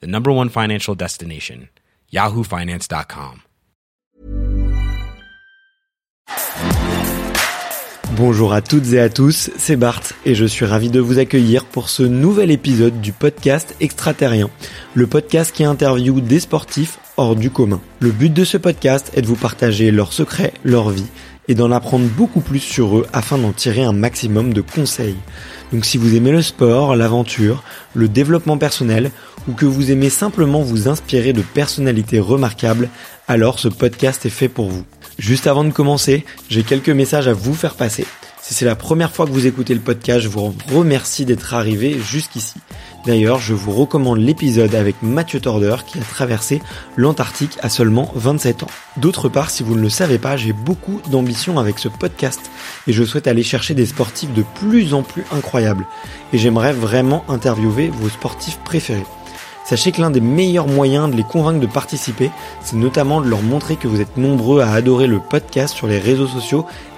the number one financial destination, yahoofinance.com. Bonjour à toutes et à tous, c'est Bart et je suis ravi de vous accueillir pour ce nouvel épisode du podcast Extraterrien, le podcast qui interviewe des sportifs hors du commun. Le but de ce podcast est de vous partager leurs secrets, leur vie et d'en apprendre beaucoup plus sur eux afin d'en tirer un maximum de conseils. Donc si vous aimez le sport, l'aventure, le développement personnel ou que vous aimez simplement vous inspirer de personnalités remarquables, alors ce podcast est fait pour vous. Juste avant de commencer, j'ai quelques messages à vous faire passer. Si c'est la première fois que vous écoutez le podcast, je vous remercie d'être arrivé jusqu'ici. D'ailleurs, je vous recommande l'épisode avec Mathieu Torder qui a traversé l'Antarctique à seulement 27 ans. D'autre part, si vous ne le savez pas, j'ai beaucoup d'ambition avec ce podcast et je souhaite aller chercher des sportifs de plus en plus incroyables. Et j'aimerais vraiment interviewer vos sportifs préférés. Sachez que l'un des meilleurs moyens de les convaincre de participer, c'est notamment de leur montrer que vous êtes nombreux à adorer le podcast sur les réseaux sociaux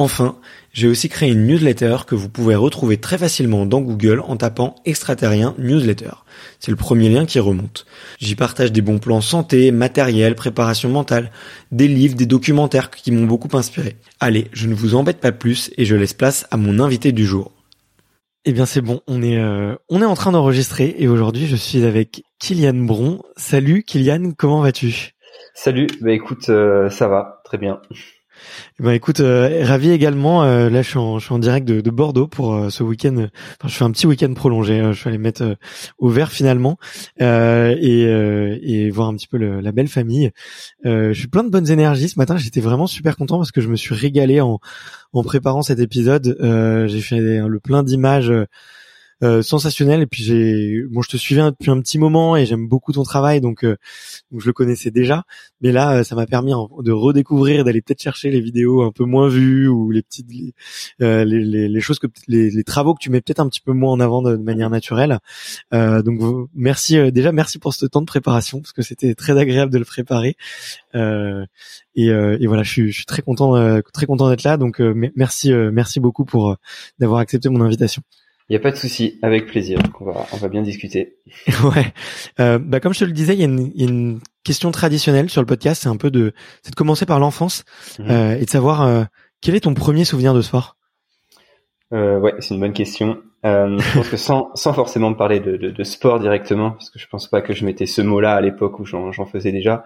Enfin, j'ai aussi créé une newsletter que vous pouvez retrouver très facilement dans Google en tapant extraterrien newsletter. C'est le premier lien qui remonte. J'y partage des bons plans santé, matériel, préparation mentale, des livres, des documentaires qui m'ont beaucoup inspiré. Allez, je ne vous embête pas plus et je laisse place à mon invité du jour. Eh bien c'est bon, on est euh, on est en train d'enregistrer et aujourd'hui je suis avec Kylian Bron. Salut Kylian, comment vas-tu? Salut, bah écoute, euh, ça va, très bien. Eh ben écoute, euh, ravi également. Euh, là, je suis, en, je suis en direct de, de Bordeaux pour euh, ce week-end. Enfin, je fais un petit week-end prolongé. je suis allé mettre au vert finalement et, et voir un petit peu le, la belle famille. je suis plein de bonnes énergies ce matin. J'étais vraiment super content parce que je me suis régalé en, en préparant cet épisode. J'ai fait le plein d'images euh, sensationnel. Et puis j'ai, bon, je te suivais depuis un petit moment et j'aime beaucoup ton travail, donc, euh, je le connaissais déjà. Mais là, euh, ça m'a permis de redécouvrir, d'aller peut-être chercher les vidéos un peu moins vues ou les petites, les, les, les, choses que les, travaux que tu mets peut-être un petit peu moins en avant de, manière naturelle. donc merci déjà, merci pour ce temps de préparation parce que c'était très agréable de le préparer. Et, et, voilà, je suis, je suis très content, très content d'être là. Donc merci, merci beaucoup pour d'avoir accepté mon invitation. Il n'y a pas de souci, avec plaisir. on va, on va bien discuter. ouais. Euh, bah comme je te le disais, il y, a une, y a une question traditionnelle sur le podcast, c'est un peu de, c'est de commencer par l'enfance mhm. euh, et de savoir euh, quel est ton premier souvenir de sport? Euh, ouais, c'est une bonne question. Euh, je pense que sans, sans forcément parler de, de, de, sport directement, parce que je pense pas que je mettais ce mot-là à l'époque où j'en faisais déjà.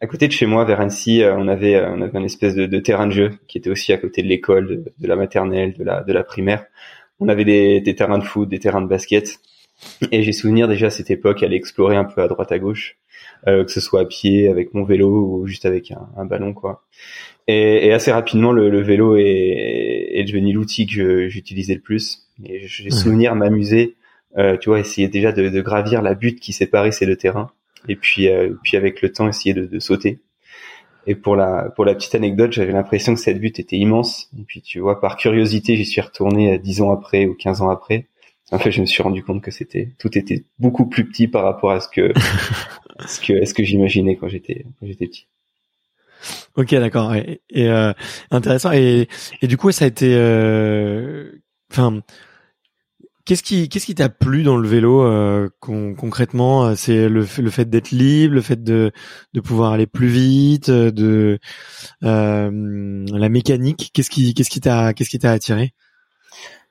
À côté de chez moi, vers Annecy, euh, on avait, euh, on avait un espèce de, de, terrain de jeu qui était aussi à côté de l'école, de, la maternelle, de la, de la primaire. On avait des, des terrains de foot, des terrains de basket. Et j'ai souvenir déjà à cette époque aller explorer un peu à droite à gauche, euh, que ce soit à pied, avec mon vélo ou juste avec un, un ballon, quoi. Et, et, assez rapidement, le, le vélo est, est, devenu l'outil que j'utilisais le plus. Et j'ai souvenir m'amuser, euh, tu vois, essayer déjà de, de gravir la butte qui séparait ces deux terrains et puis euh, puis avec le temps essayer de, de, sauter. Et pour la pour la petite anecdote, j'avais l'impression que cette butte était immense. Et puis tu vois, par curiosité, j'y suis retourné euh, dix ans après ou 15 ans après. En fait, je me suis rendu compte que c'était tout était beaucoup plus petit par rapport à ce que ce que ce que j'imaginais quand j'étais quand j'étais petit. Ok, d'accord. Et, euh, intéressant. Et, et du coup, ça a été, enfin, Qu'est-ce qui qu'est-ce qui t'a plu dans le vélo euh, concrètement euh, C'est le, le fait d'être libre, le fait de de pouvoir aller plus vite, euh, de euh, la mécanique. Qu'est-ce qui qu'est-ce qui t'a qu'est-ce qui t'a attiré?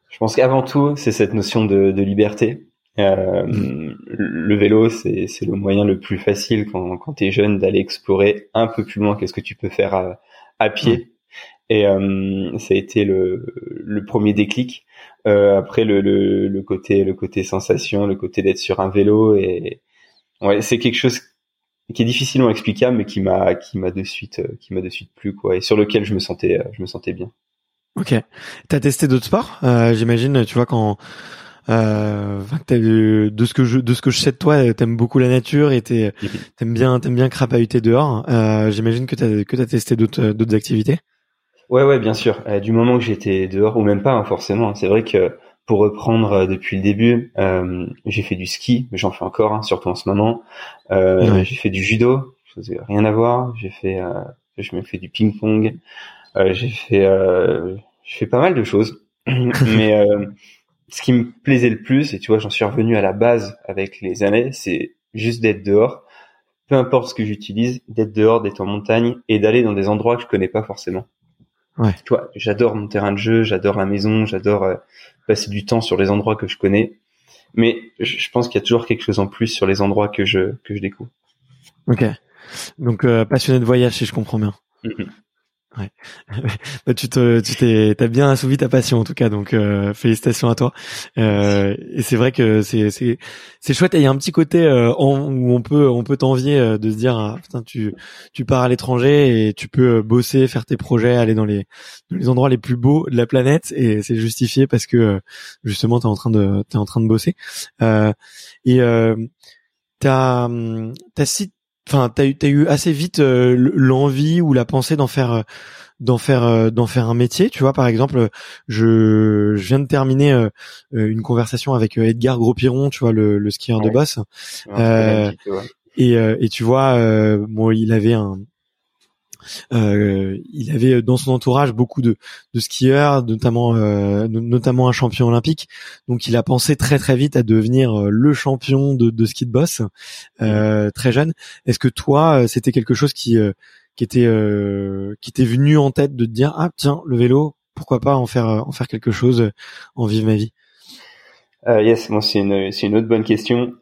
Je pense qu'avant tout, c'est cette notion de, de liberté Euh, le vélo, c'est le moyen le plus facile quand, quand tu es jeune d'aller explorer un peu plus loin que ce que tu peux faire à, à pied. Et euh, ça a été le, le premier déclic. Euh, après le, le, le, côté le côté sensation, le côté d'être sur un vélo et ouais, c'est quelque chose qui est difficilement explicable, mais qui m'a qui m'a de suite qui m'a de suite plu quoi et sur lequel je me sentais je me sentais bien. Ok. T'as testé d'autres sports? Euh, J'imagine, tu vois quand euh, de ce que je de ce que je sais de toi, t'aimes beaucoup la nature et t'aimes bien t'aimes bien crapahuter dehors. Euh, J'imagine que t'as que t'as testé d'autres d'autres activités? Ouais ouais bien sûr. Euh, du moment que j'étais dehors ou même pas hein, forcément. C'est vrai que pour reprendre euh, depuis le début, euh, j'ai fait du ski, mais j'en fais encore, hein, surtout en ce moment. J'ai fait du judo, rien à voir. J'ai fait, je me fais du ping pong. j'ai fait, j'ai fait pas mal de choses, mais ce qui me plaisait le plus, et tu vois, j'en suis revenu à la base avec les années, c'est juste d'être dehors, peu importe ce que j'utilise, d'être dehors, d'être en montagne et d'aller dans des endroits que je connais pas forcément. Ouais. Tu vois, j'adore mon terrain de jeu, j'adore la maison, j'adore euh, passer du temps sur les endroits que je connais, mais je pense qu'il y a toujours quelque chose en plus sur les endroits que je que je découvre. Ok. Donc euh, passionné de voyage, si je comprends bien. Mm-hmm. Ouais. bah, tu te, tu t'es, t'as bien assouvi ta passion en tout cas, donc euh, félicitations à toi. Euh, et c'est vrai que c'est, c'est, c'est chouette. il y a un petit côté euh, où on peut, on peut t'envier euh, de se dire, ah, putain, tu, tu pars à l'étranger et tu peux bosser, faire tes projets, aller dans les, dans les endroits les plus beaux de la planète, et c'est justifié parce que justement t'es en train de, t'es en train de bosser. et t'as, t'as cité enfin t'as eu t'as eu assez vite euh, l'envie ou la pensée d'en faire euh, d'en faire euh, d'en faire un métier tu vois par exemple je, je viens de terminer une conversation avec Edgar Gros-Piron tu vois le, le skieur de boss. Et et tu vois bon il avait un euh, il avait dans son entourage beaucoup de, de skieurs, notamment euh, notamment un champion olympique. Donc il a pensé très très vite à devenir euh, le champion de, de ski de boss euh, très jeune. Est-ce que toi c'était quelque chose qui qui était qui venu en tête de te dire ah tiens le vélo pourquoi pas en faire en faire quelque chose en vive ma vie? Yes, moi c'est une c'est une autre bonne question.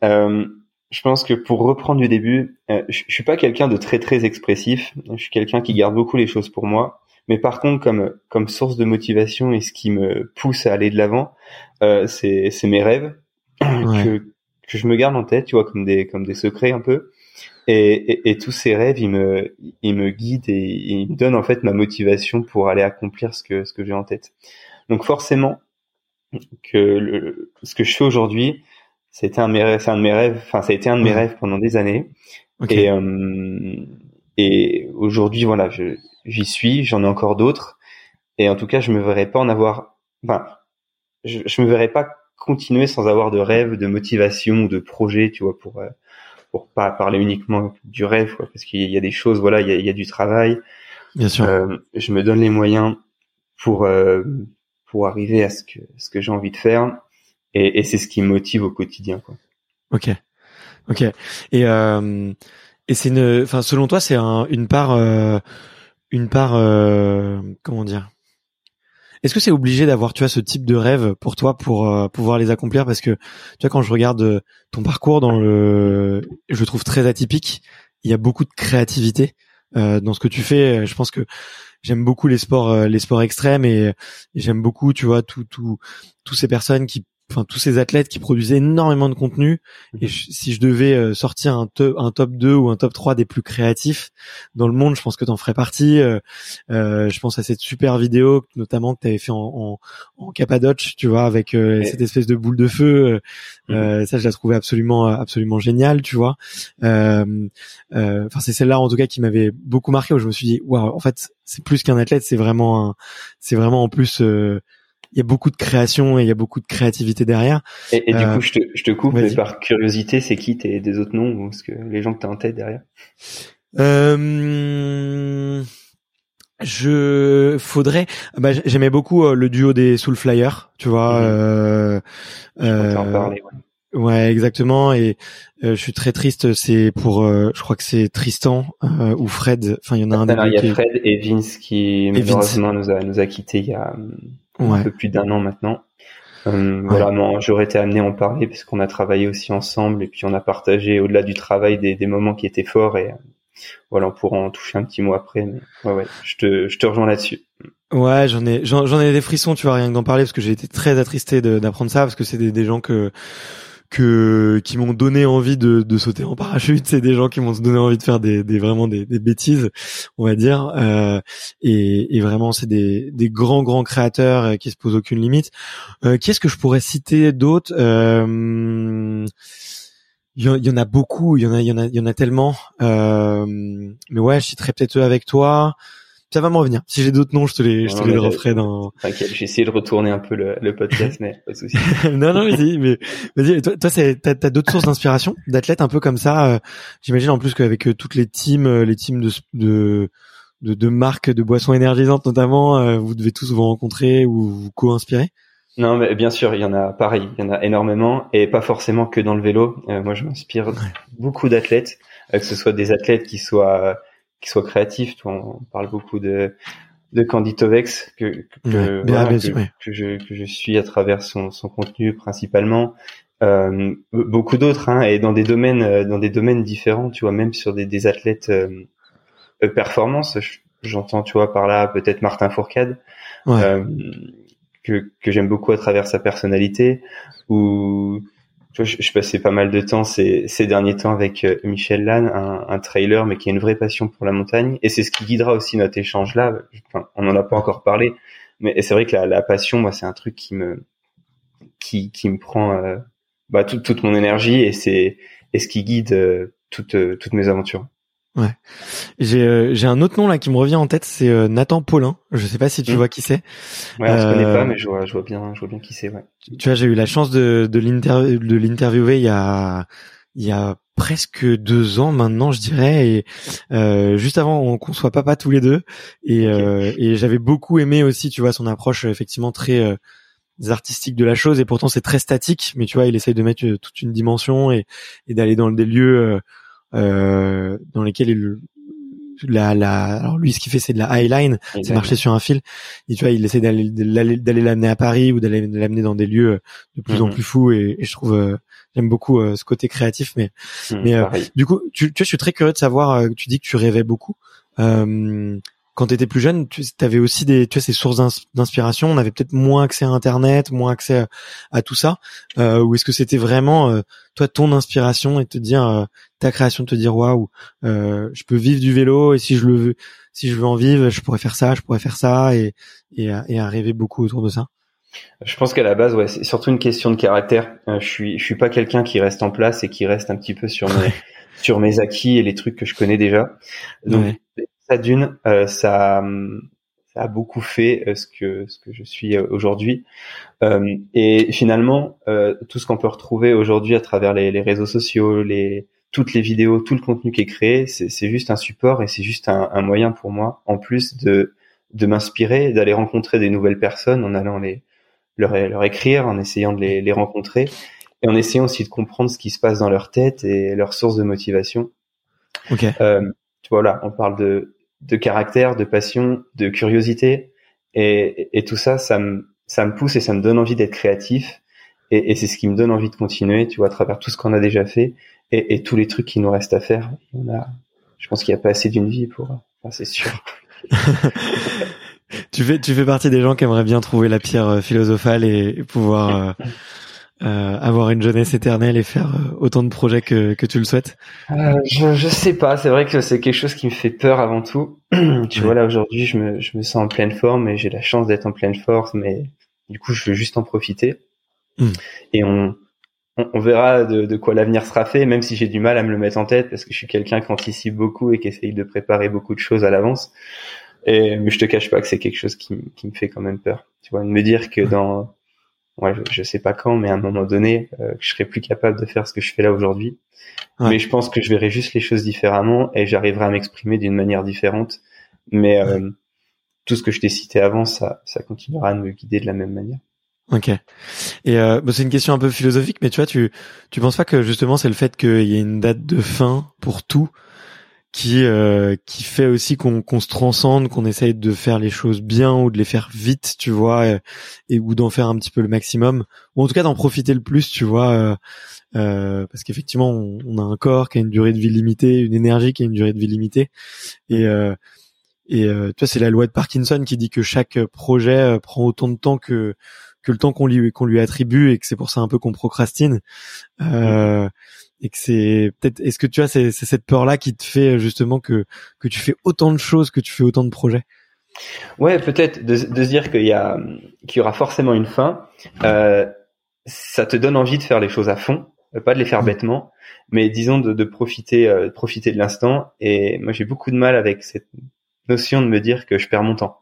Je pense que pour reprendre du début, euh, je, je, suis pas quelqu'un de très très expressif. Je suis quelqu'un qui garde beaucoup les choses pour moi. Mais par contre, comme comme source de motivation et ce qui me pousse à aller de l'avant, euh, c'est c'est mes rêves que que je me garde en tête, tu vois, comme des comme des secrets un peu. Et, et, et tous ces rêves, ils me ils me guident et ils me donnent en fait ma motivation pour aller accomplir ce que ce que j'ai en tête. Donc forcément que le, ce que je fais aujourd'hui, c'était un de mes rêves, un de mes rêves, enfin ça a été un de mes rêves pendant des années. Et euh, et aujourd'hui voilà, je j'y suis, j'en ai encore d'autres. Et en tout cas, je me verrais pas en avoir, enfin, je, je me verrais pas continuer sans avoir de rêve, de motivation ou de projet, tu vois, pour euh, pour pas parler uniquement du rêve, quoi, parce qu'il y a des choses, voilà, il y a, il y a du travail. Bien sûr. Euh, je me donne les moyens pour euh, pour arriver à ce que ce que j'ai envie de faire et, et c'est ce qui me motive au quotidien. Quoi. Ok, ok. Et euh, et c'est une, enfin selon toi, c'est un, une part, euh, une part, euh, comment dire? Est-ce que c'est obligé d'avoir, tu vois, ce type de rêve pour toi pour euh, pouvoir les accomplir? Parce que tu vois, quand je regarde euh, ton parcours dans le, je le trouve très atypique. Il y a beaucoup de créativité euh, dans ce que tu fais. Je pense que j'aime beaucoup les sports, les sports extrêmes et, et j'aime beaucoup, tu vois, tout, tout, tous ces personnes qui enfin tous ces athlètes qui produisent énormément de contenu. Et mhm. si je devais euh, sortir un, un top 2 ou un top 3 des plus créatifs dans le monde je pense que tu en ferais partie. Euh, euh, je pense à cette super vidéo notamment que tu avais fait en, en, en, Cappadoce tu vois avec euh, cette espèce de boule de feu. Mhm. ça je la trouvais absolument absolument génial tu vois. Enfin c'est celle-là en tout cas qui m'avait beaucoup marqué où je me suis dit waouh en fait c'est plus qu'un athlète c'est vraiment c'est vraiment en plus il y a beaucoup de création et il y a beaucoup de créativité derrière. Et, du euh, coup, je te, je te coupe, mais par curiosité, c'est qui tes des autres noms ou ce que les gens que tu as en tête derrière? Euh, Je faudrait. Bah, j'aimais beaucoup euh, le duo des Soul Flyers, tu vois. Mhm. Euh, euh, en parler, ouais. ouais. exactement. Et je suis très triste. C'est pour, je crois que c'est Tristan ou Fred. Enfin, il y en a un. il y a Fred et Vince qui malheureusement nous a nous a quitté il y a un peu plus d'un an maintenant. Voilà, j'aurais été amené à en parler parce qu'on a travaillé aussi ensemble et puis on a partagé au-delà du travail des, des moments qui étaient forts et voilà, on pourra en toucher un petit mot après. Mais ouais, ouais, je te, je te rejoins là-dessus. Ouais, j'en ai, j'en ai des frissons, tu vois, rien que d'en parler parce que j'ai été très attristé d'apprendre ça parce que c'est des, des gens que que qui m'ont donné envie de, de sauter en parachute. C'est des gens qui m'ont donné envie de faire des, des vraiment des, des, bêtises, on va dire. Euh, et, et, vraiment, c'est des, des grands grands créateurs euh, qui se posent aucune limite. Euh, Qu'est-ce que je pourrais citer d'autres? Euh, il y, en a beaucoup, il y en a, il y en a, il y en a tellement. Euh, mais ouais, je citerai peut-être eux avec toi. Ça va me revenir. Si j'ai d'autres noms, je te les, je te les referai dans. T'inquiète, j'ai essayé de retourner un peu le, le podcast, mais pas de souci. non, non, vas-y, mais vas-y. Toi, toi, c'est, t'as, t'as d'autres sources d'inspiration, d'athlètes un peu comme ça. Euh, j'imagine en plus qu'avec euh, toutes les teams, euh, les teams de, de de, de marques de boissons énergisantes notamment, vous devez tous vous rencontrer ou vous co-inspirer? Non, mais bien sûr, il y en a pareil, il y en a énormément et pas forcément que dans le vélo. Euh, moi, je m'inspire beaucoup d'athlètes, que ce soit des athlètes qui soient qui soient créatifs. On parle beaucoup de de Candy Tovex que que, que, je que je suis à travers son son contenu principalement. Euh, beaucoup d'autres hein, et dans des domaines euh, dans des domaines différents. Tu vois, même sur des des athlètes euh, performance. J'entends, tu vois, par là peut-être Martin Fourcade. Ouais que, que j'aime beaucoup à travers sa personnalité. Ou je, je, passais pas mal de temps ces, ces derniers temps avec euh, Michel Lannes, un, un, trailer, mais qui a une vraie passion pour la montagne. Et c'est ce qui guidera aussi notre échange là. Enfin, on n'en a pas encore parlé, mais c'est vrai que la, la passion, moi, c'est un truc qui me qui, qui me prend euh, bah, toute, toute mon énergie et c'est et ce qui guide euh, toutes toutes mes aventures. Ouais. J'ai euh, j'ai un autre nom là qui me revient en tête, c'est euh, Nathan Paulin. Je sais pas si tu hmm. vois qui c'est. Ouais, je connais pas, euh, mais je vois, je vois bien, je vois bien qui c'est. Ouais. Tu vois, j'ai eu la chance de de l'interview de l'interviewer il y a il y a presque deux ans maintenant, je dirais, et euh, juste avant qu'on soit papa tous les deux, et, euh, et j'avais beaucoup aimé aussi, tu vois, son approche effectivement très euh, artistique de la chose, et pourtant c'est très statique, mais tu vois, il essaye de mettre toute une dimension et, et d'aller dans des lieux euh, dans lesquels il la, la, alors lui, ce qu'il fait, c'est de la highline, c'est marcher sur un fil. Et tu vois, il essaie d'aller d'aller l'amener à Paris ou d'aller l'amener dans des lieux de plus en mhm. plus fous. Et, et je trouve, euh, j'aime beaucoup euh, ce côté créatif. Mais, mhm, mais du coup, tu, tu vois, je suis très curieux de savoir. tu dis que tu rêvais beaucoup. Euh, quand tu étais plus jeune, tu avais aussi des, tu vois, ces sources d'inspiration. On avait peut-être moins accès à Internet, moins accès à, tout ça. Euh, ou est-ce que c'était vraiment euh, toi ton inspiration et te dire euh, ta création, de te dire waouh, euh, je peux vivre du vélo et si je le veux, si je veux en vivre, je pourrais faire ça, je pourrais faire ça et et, et à rêver beaucoup autour de ça? Je pense qu'à la base, ouais, c'est surtout une question de caractère. je suis, je suis pas quelqu'un qui reste en place et qui reste un petit peu sur mes, sur mes acquis et les trucs que je connais déjà. Donc, ça d'une, euh, ça, ça a beaucoup fait euh, ce que ce que je suis euh, aujourd'hui. et finalement, tout ce qu'on peut retrouver aujourd'hui à travers les, les, réseaux sociaux, les toutes les vidéos, tout le contenu qui est créé, c'est juste un support et c'est juste un, un, moyen pour moi, en plus de de m'inspirer, d'aller rencontrer des nouvelles personnes en allant les leur, leur écrire, en essayant de les, les rencontrer et en essayant aussi de comprendre ce qui se passe dans leur tête et leurs sources de motivation. Okay. Euh, tu vois là, on parle de de caractère, de passion, de curiosité. Et, et, tout ça, ça me, ça me pousse et ça me donne envie d'être créatif. Et, et c'est ce qui me donne envie de continuer, tu vois, à travers tout ce qu'on a déjà fait et, et, tous les trucs qui nous restent à faire. On a, je pense qu'il n'y a pas assez d'une vie pour, enfin, c'est sûr. tu fais, tu fais partie des gens qui aimeraient bien trouver la pierre euh, philosophale et, pouvoir euh, euh, avoir une jeunesse éternelle et faire euh, autant de projets que, que tu le souhaites euh, je, je sais pas, c'est vrai que c'est quelque chose qui me fait peur avant tout. tu vois, là aujourd'hui, je me, je me sens en pleine forme et j'ai la chance d'être en pleine forme, mais du coup, je veux juste en profiter. Hmm. Et on, on, verra de, de quoi l'avenir sera fait, même si j'ai du mal à me le mettre en tête parce que je suis quelqu'un qui anticipe beaucoup et qui essaye de préparer beaucoup de choses à l'avance. Et mais je te cache pas que c'est quelque chose qui, qui me fait quand même peur. Tu vois, de me dire que dans ouais, je, sais pas quand, mais à un moment donné, euh, je serai plus capable de faire ce que je fais là aujourd'hui. Mais je pense que je verrai juste les choses différemment et j'arriverai à m'exprimer d'une manière différente. Mais euh, tout ce que je t'ai cité avant, ça, ça continuera à me guider de la même manière. Ok. Et euh, c'est une question un peu philosophique, mais tu vois, tu tu penses pas que justement c'est le fait qu'il y ait une date de fin pour tout qui euh, qui fait aussi qu'on qu'on se transcende, qu'on essaye de faire les choses bien ou de les faire vite, tu vois, et, et ou d'en faire un petit peu le maximum, ou en tout cas d'en profiter le plus, tu vois, euh, euh, parce qu'effectivement on, a un corps qui a une durée de vie limitée, une énergie qui a une durée de vie limitée, et euh, et euh, tu vois c'est la loi de Parkinson qui dit que chaque projet prend autant de temps que que le temps qu'on lui qu'on lui attribue et que c'est pour ça un peu qu'on procrastine. Euh, et que c'est peut-être est-ce que tu as c'est cette peur là qui te fait justement que que tu fais autant de choses que tu fais autant de projets? Ouais peut-être de, de, se dire qu'il y a qu'il y aura forcément une fin. Euh, ça te donne envie de faire les choses à fond pas de les faire bêtement mais disons de, de profiter euh, de profiter de l'instant. Et moi j'ai beaucoup de mal avec cette notion de me dire que je perds mon temps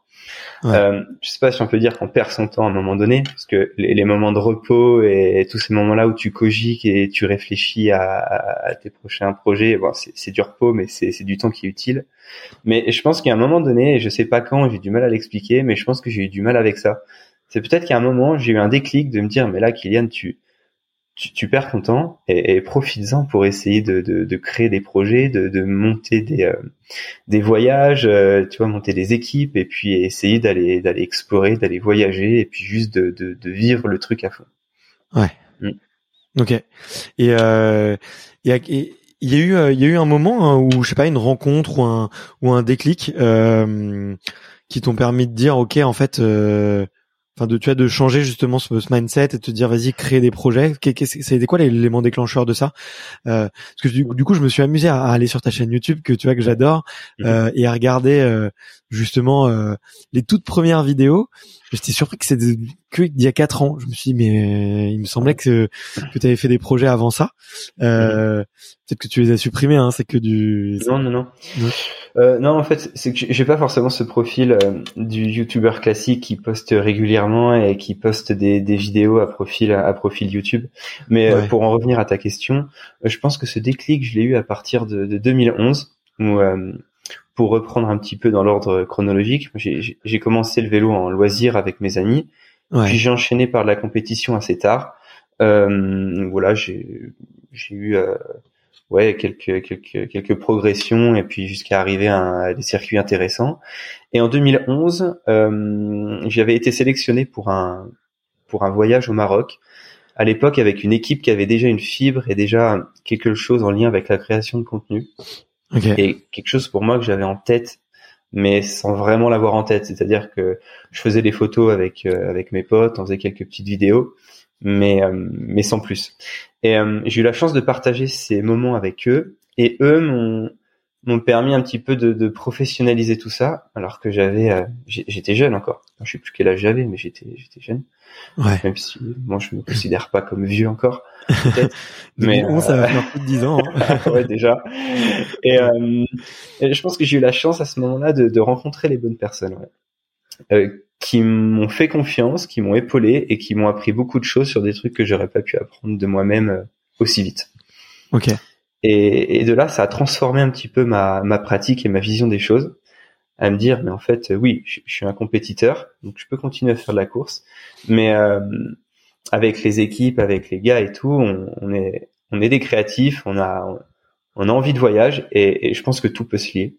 euh, je sais pas si on peut dire qu'on perd son temps à un moment donné, parce que les, moments de repos et, tous ces moments-là où tu cogiques et tu réfléchis à, tes prochains projets, bon, c'est du repos, mais c'est du temps qui est utile. Mais je pense a un moment donné, et je sais pas quand, j'ai du mal à l'expliquer, mais je pense que j'ai eu du mal avec ça. C'est peut-être qu'à un moment, j'ai eu un déclic de me dire, mais là, Kylian, tu, tu, tu, perds ton temps et, et profites-en pour essayer de, de, de, créer des projets, de, de monter des, euh, des voyages, euh, tu vois, monter des équipes et puis essayer d'aller d'aller explorer, d'aller voyager et puis juste de, de, de, vivre le truc à fond. Ouais. Mm. Ok. Et euh, il y a y a eu il y a eu un moment hein, où je sais pas une rencontre ou un ou un déclic euh, qui t'ont permis de dire ok en fait euh, enfin de tu as de changer justement ce, mindset et te dire vas-y créer des projets c'était quoi l'élément déclencheur de ça? Euh, parce que du, du, coup je me suis amusé à, aller sur ta chaîne YouTube que tu vois que j'adore mhm. euh, et à regarder euh, justement euh, les toutes premières vidéos. J'étais surpris que c'était que il y a quatre ans. Je me suis dit mais il me semblait que que tu avais fait des projets avant ça. Euh, peut-être que tu les as supprimés hein c'est que du non non non. Euh, non, en fait, c'est que j'ai pas forcément ce profil euh, du youtubeur classique qui poste régulièrement et qui poste des, des vidéos à profil à, profil YouTube. Mais euh, pour en revenir à ta question, je pense que ce déclic, je l'ai eu à partir de, de 2011, où pour reprendre un petit peu dans l'ordre chronologique, j'ai commencé le vélo en loisir avec mes amis, puis j'ai enchaîné par la compétition assez tard. voilà, j'ai eu ouais quelques quelques quelques progressions et puis jusqu'à arriver à, des circuits intéressants. Et en 2011, euh, j'avais été sélectionné pour un pour un voyage au Maroc. À l'époque, avec une équipe qui avait déjà une fibre et déjà quelque chose en lien avec la création de contenu. Et quelque chose pour moi que j'avais en tête, mais sans vraiment l'avoir en tête. C'est-à-dire que je faisais des photos avec euh, avec mes potes, on faisait quelques petites vidéos, mais euh, mais sans plus. Et euh, j'ai eu la chance de partager ces moments avec eux, et eux m'ont m'ont permis un petit peu de, de, professionnaliser tout ça, alors que j'avais, euh, j'étais jeune encore. je sais plus quel âge j'avais, mais j'étais j'étais jeune. Ouais. Même si moi je me considère pas comme vieux encore. mais bon, ça va faire plus de 10 ans. Hein. ouais déjà. Et, et, je pense que j'ai eu la chance à ce moment-là de, de rencontrer les bonnes personnes. Ouais. Euh, qui m'ont fait confiance, qui m'ont épaulé et qui m'ont appris beaucoup de choses sur des trucs que j'aurais pas pu apprendre de moi-même euh, aussi vite. Ok. Et, et, de là, ça a transformé un petit peu ma, ma pratique et ma vision des choses, à me dire, mais en fait, oui, je, suis un compétiteur, donc je peux continuer à faire de la course, mais euh, avec les équipes, avec les gars et tout, on, on, est on est des créatifs, on a on a envie de voyage et, et je pense que tout peut se lier.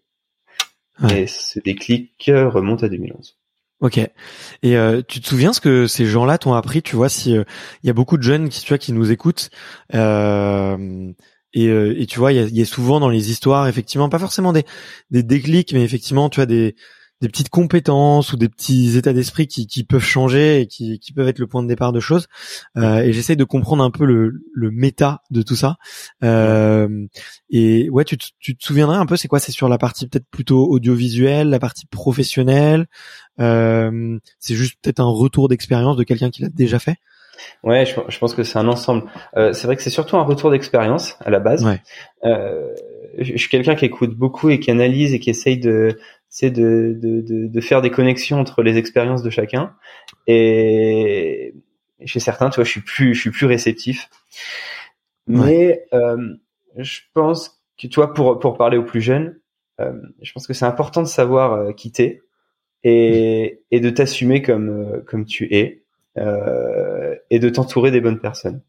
Et ce déclic remonte à 2011. Ok. Et euh, tu te souviens ce que ces gens-là t'ont appris? Tu vois, si il euh, y a beaucoup de jeunes qui, tu vois, qui nous écoutent. Euh, et, euh, et, tu vois, il y a, y a, souvent dans les histoires, effectivement, pas forcément des, des déclics, mais effectivement, tu vois, des, des petites compétences ou des petits états d'esprit qui, qui peuvent changer et qui, qui peuvent être le point de départ de choses. Euh, et j'essaie de comprendre un peu le, le méta de tout ça. Euh, et ouais, tu, tu te souviendrais un peu, c'est quoi? C'est sur la partie peut-être plutôt audiovisuelle, la partie professionnelle. Euh, c'est juste peut-être un retour d'expérience de quelqu'un qui l'a déjà fait? Ouais, je, je pense que c'est un ensemble. Euh, c'est vrai que c'est surtout un retour d'expérience à la base. Ouais. Euh, je suis quelqu'un qui écoute beaucoup et qui analyse et qui essaye de c'est de, de, de, de, faire des connexions entre les expériences de chacun. Et chez certains, tu vois, je suis plus, je suis plus réceptif. Mais euh, je pense que, tu vois, pour, pour parler aux plus jeunes, euh, je pense que c'est important de savoir euh, quitter et, et de t'assumer comme, euh, comme tu es et de t'entourer des bonnes personnes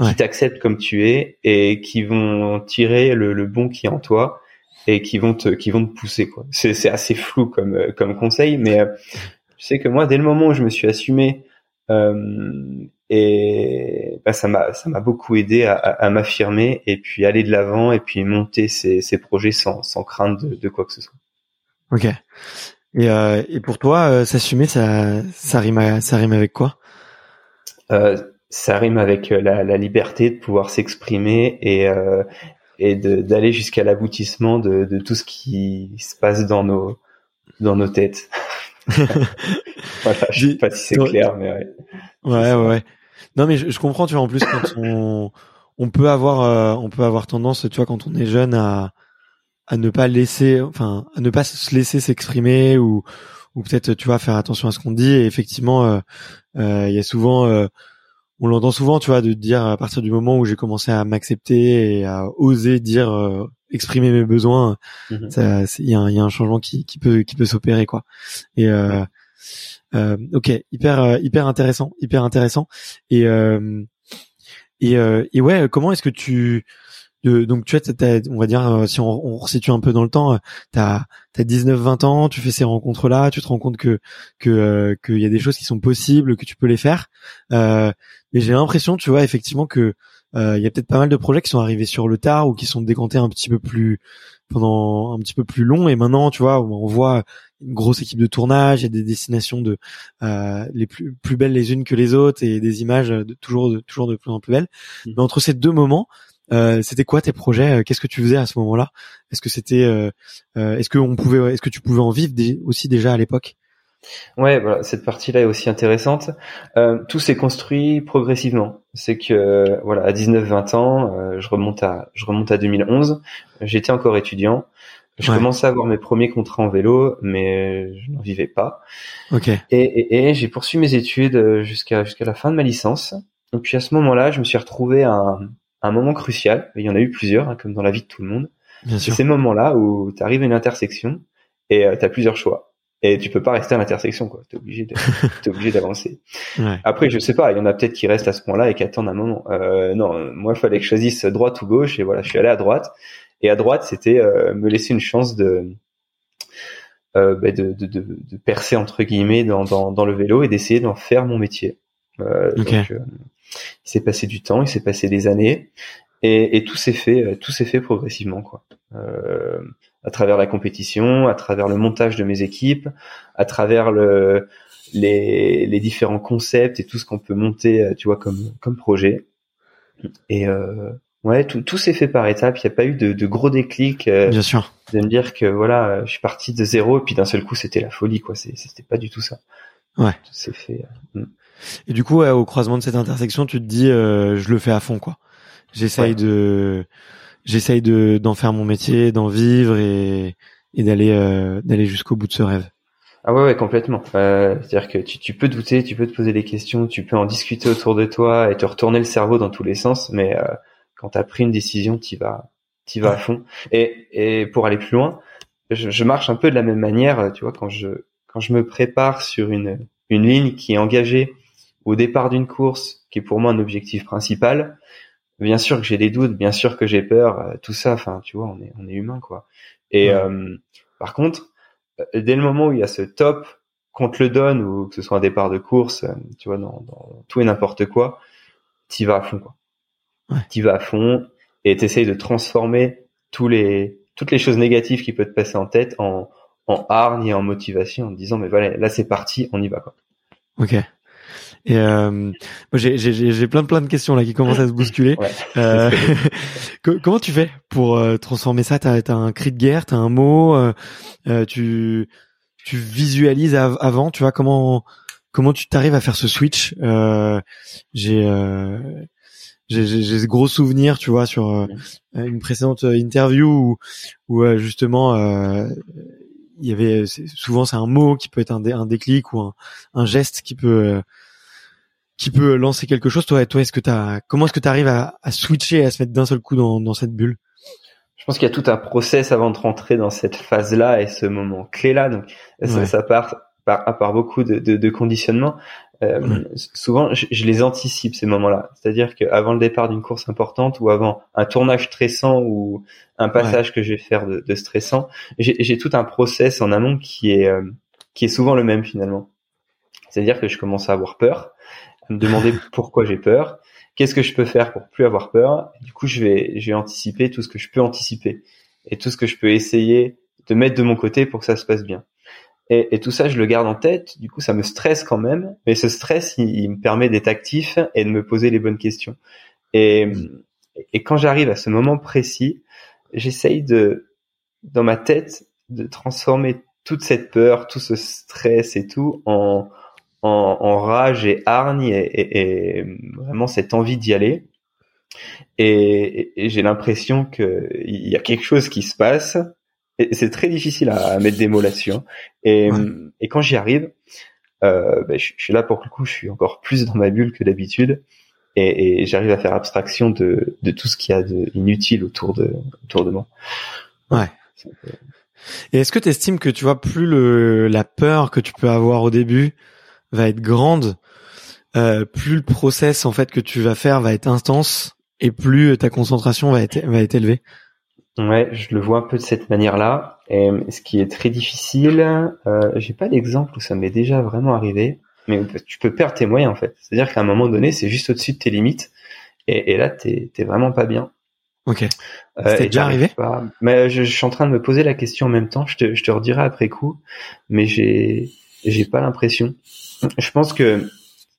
qui t'acceptent comme tu es et qui vont tirer le, le bon qui est en toi et qui vont te qui vont te pousser quoi. C'est c'est assez flou comme euh, comme conseil, mais je sais que moi dès le moment où je me suis assumé et bah, ça m'a ça m'a beaucoup aidé à, à, m'affirmer et puis aller de l'avant et puis monter ces, ces projets sans sans crainte de, de quoi que ce soit. Ok. Et, euh, et pour toi, euh, s'assumer, ça, ça rime, ça rime avec quoi? Euh, Ça rime avec euh, la, la, liberté de pouvoir s'exprimer et euh, et d'aller jusqu'à l'aboutissement de, de tout ce qui se passe dans nos dans nos têtes. voilà, je sais pas si c'est clair, mais ouais. Ouais, ouais. Non, mais je, je, comprends. Tu vois, en plus, quand on on peut avoir on peut avoir tendance, tu vois, quand on est jeune à à ne pas laisser, enfin, à ne pas se laisser s'exprimer ou ou peut-être tu vois faire attention à ce qu'on dit. Et effectivement, euh, euh, il y a souvent, euh, on l'entend souvent, tu vois, de dire à partir du moment où j'ai commencé à m'accepter et à oser dire, exprimer mes besoins, mhm. il y, y, a un changement qui, qui peut qui peut s'opérer quoi. Et ok, hyper hyper intéressant, hyper intéressant. Et et, et ouais, comment est-ce que tu donc tu vois, on va dire, euh, si on, on resitue un peu dans le temps, euh, t'as as 19-20 ans, tu fais ces rencontres-là, tu te rends compte que que euh, qu'il y a des choses qui sont possibles, que tu peux les faire. Euh, mais j'ai l'impression, tu vois, effectivement que il y a peut-être pas mal de projets qui sont arrivés sur le tard ou qui sont décantés un petit peu plus pendant un petit peu plus long. Et maintenant, tu vois, on voit une grosse équipe de tournage, a des destinations de les plus plus belles les unes que les autres et des images de, toujours de, toujours de plus en plus belles. Mmh. Mais entre ces deux moments, euh, c'était quoi tes projets? Euh, Qu'est-ce que tu faisais à ce moment-là? Est-ce que c'était, euh, est-ce que on pouvait, est-ce que tu pouvais en vivre aussi déjà à l'époque? Ouais, voilà, cette partie-là est aussi intéressante. Euh, tout s'est construit progressivement. C'est que voilà, à 19-20 ans, je remonte à je remonte à 2011. J'étais encore étudiant. Je commençais à avoir mes premiers contrats en vélo, mais je n'en vivais pas. Ok. Et, et, et j'ai poursuivi mes études jusqu'à jusqu'à la fin de ma licence. Et puis à ce moment-là, je me suis retrouvé à, un moment crucial. Il y en a eu plusieurs, hein, comme dans la vie de tout le monde. Bien sûr. Ces moments-là où tu arrives à une intersection et euh, tu as plusieurs choix. Et tu peux pas rester à l'intersection, quoi. T'es obligé de, t'es obligé d'avancer. Ouais. Après, je sais pas, il y en a peut-être qui restent à ce point-là et qui attendent un moment. Euh, non, moi, il fallait que je choisisse droite ou gauche, et voilà, je suis allé à droite. Et à droite, c'était euh, me laisser une chance de, euh, bah, de, de, de, de, percer entre guillemets dans, dans, dans le vélo et d'essayer d'en faire mon métier. Euh, donc, euh, il s'est passé du temps, il s'est passé des années, et, et tout s'est fait, euh, tout s'est fait progressivement, quoi. Euh, à travers la compétition, à travers le montage de mes équipes, à travers le, les, les différents concepts et tout ce qu'on peut monter, tu vois, comme, comme projet. Et euh, ouais, tout, tout s'est fait par étapes. Il n'y a pas eu de, de gros déclics. Euh, Bien sûr. De me dire que voilà, je suis parti de zéro et puis d'un seul coup c'était la folie, quoi. C'était pas du tout ça. Ouais. Tout s'est fait. Euh. Et du coup, au croisement de cette intersection, tu te dis, euh, je le fais à fond, quoi. J'essaye de, j'essaye de d'en faire mon métier, d'en vivre et, et d'aller euh, d'aller jusqu'au bout de ce rêve. Ah ouais, ouais complètement. Euh, C'est-à-dire que tu, tu, peux douter, tu peux te poser des questions, tu peux en discuter autour de toi et te retourner le cerveau dans tous les sens, mais euh, quand tu as pris une décision, tu vas, tu vas à fond. Et, et pour aller plus loin, je, je, marche un peu de la même manière, tu vois, quand je quand je me prépare sur une une ligne qui est engagée au départ d'une course, qui est pour moi un objectif principal, bien sûr que j'ai des doutes, bien sûr que j'ai peur, euh, tout ça. Enfin, tu vois, on est on est humain quoi. Et euh, par contre, euh, dès le moment où il y a ce top qu'on te le donne ou que ce soit un départ de course, tu vois, dans, dans tout et n'importe quoi, t'y vas à fond quoi. Ouais. T'y vas à fond et t'essayes de transformer tous les toutes les choses négatives qui peuvent te passer en tête en en hargne et en motivation en disant mais voilà là c'est parti on y va quoi. Ok. Et euh, j'ai plein de plein de questions là qui commencent à se bousculer. Ouais. Euh, comment tu fais pour euh, transformer ça? T'as as un cri de guerre, t'as un mot, euh, euh, tu tu visualises av avant, tu vois comment comment tu t'arrives à faire ce switch? J'ai j'ai ce gros souvenir, tu vois, sur une précédente interview où, où justement il y avait souvent c'est un mot qui peut être un, un déclic ou un, un geste qui peut qui peut lancer quelque chose. Toi, toi, est-ce que t'as, comment est-ce que tu arrives à, à, switcher, à se mettre d'un seul coup dans, dans cette bulle? Je pense qu'il y a tout un process avant de rentrer dans cette phase-là et ce moment clé-là. Donc, ça, ça part par, à part beaucoup de, de, de conditionnement. Euh, souvent, je, les anticipe ces moments-là. C'est-à-dire qu'avant le départ d'une course importante ou avant un tournage stressant ou un passage que je vais faire de, de stressant, j'ai tout un process en amont qui est euh, qui est souvent le même finalement. C'est-à-dire que je commence à avoir peur, me demander pourquoi j'ai peur, qu'est-ce que je peux faire pour plus avoir peur. du coup, je vais je vais anticiper tout ce que je peux anticiper et tout ce que je peux essayer de mettre de mon côté pour que ça se passe bien. Et, et, tout ça, je le garde en tête. Du coup, ça me stresse quand même. Mais ce stress, il, me permet d'être actif et de me poser les bonnes questions. Et, et quand j'arrive à ce moment précis, j'essaye de, dans ma tête, de transformer toute cette peur, tout ce stress et tout en, en, en rage et hargne et, et, vraiment cette envie d'y aller. Et, j'ai l'impression qu'il y a quelque chose qui se passe c'est très difficile à, mettre des mots là-dessus. Hein. Et, et quand j'y arrive, euh, ben, je, suis là pour le coup, je suis encore plus dans ma bulle que d'habitude. Et, et j'arrive à faire abstraction de, de tout ce qu'il y a de inutile autour de, autour de moi. Ouais. Et est-ce que tu estimes que tu vois plus le, la peur que tu peux avoir au début va être grande, euh, plus le process en fait que tu vas faire va être intense et plus ta concentration va être va être élevée. Ouais, je le vois un peu de cette manière-là. Et ce qui est très difficile, euh, j'ai pas d'exemple où ça m'est déjà vraiment arrivé, mais tu peux perdre tes moyens en fait. C'est-à-dire qu'à un moment donné, c'est juste au-dessus de tes limites, et, et là, t'es es vraiment pas bien. Ok. Euh, C'était déjà arrivé Mais je, suis en train de me poser la question en même temps. Je te, je te redirai après coup, mais j'ai j'ai pas l'impression. Je pense que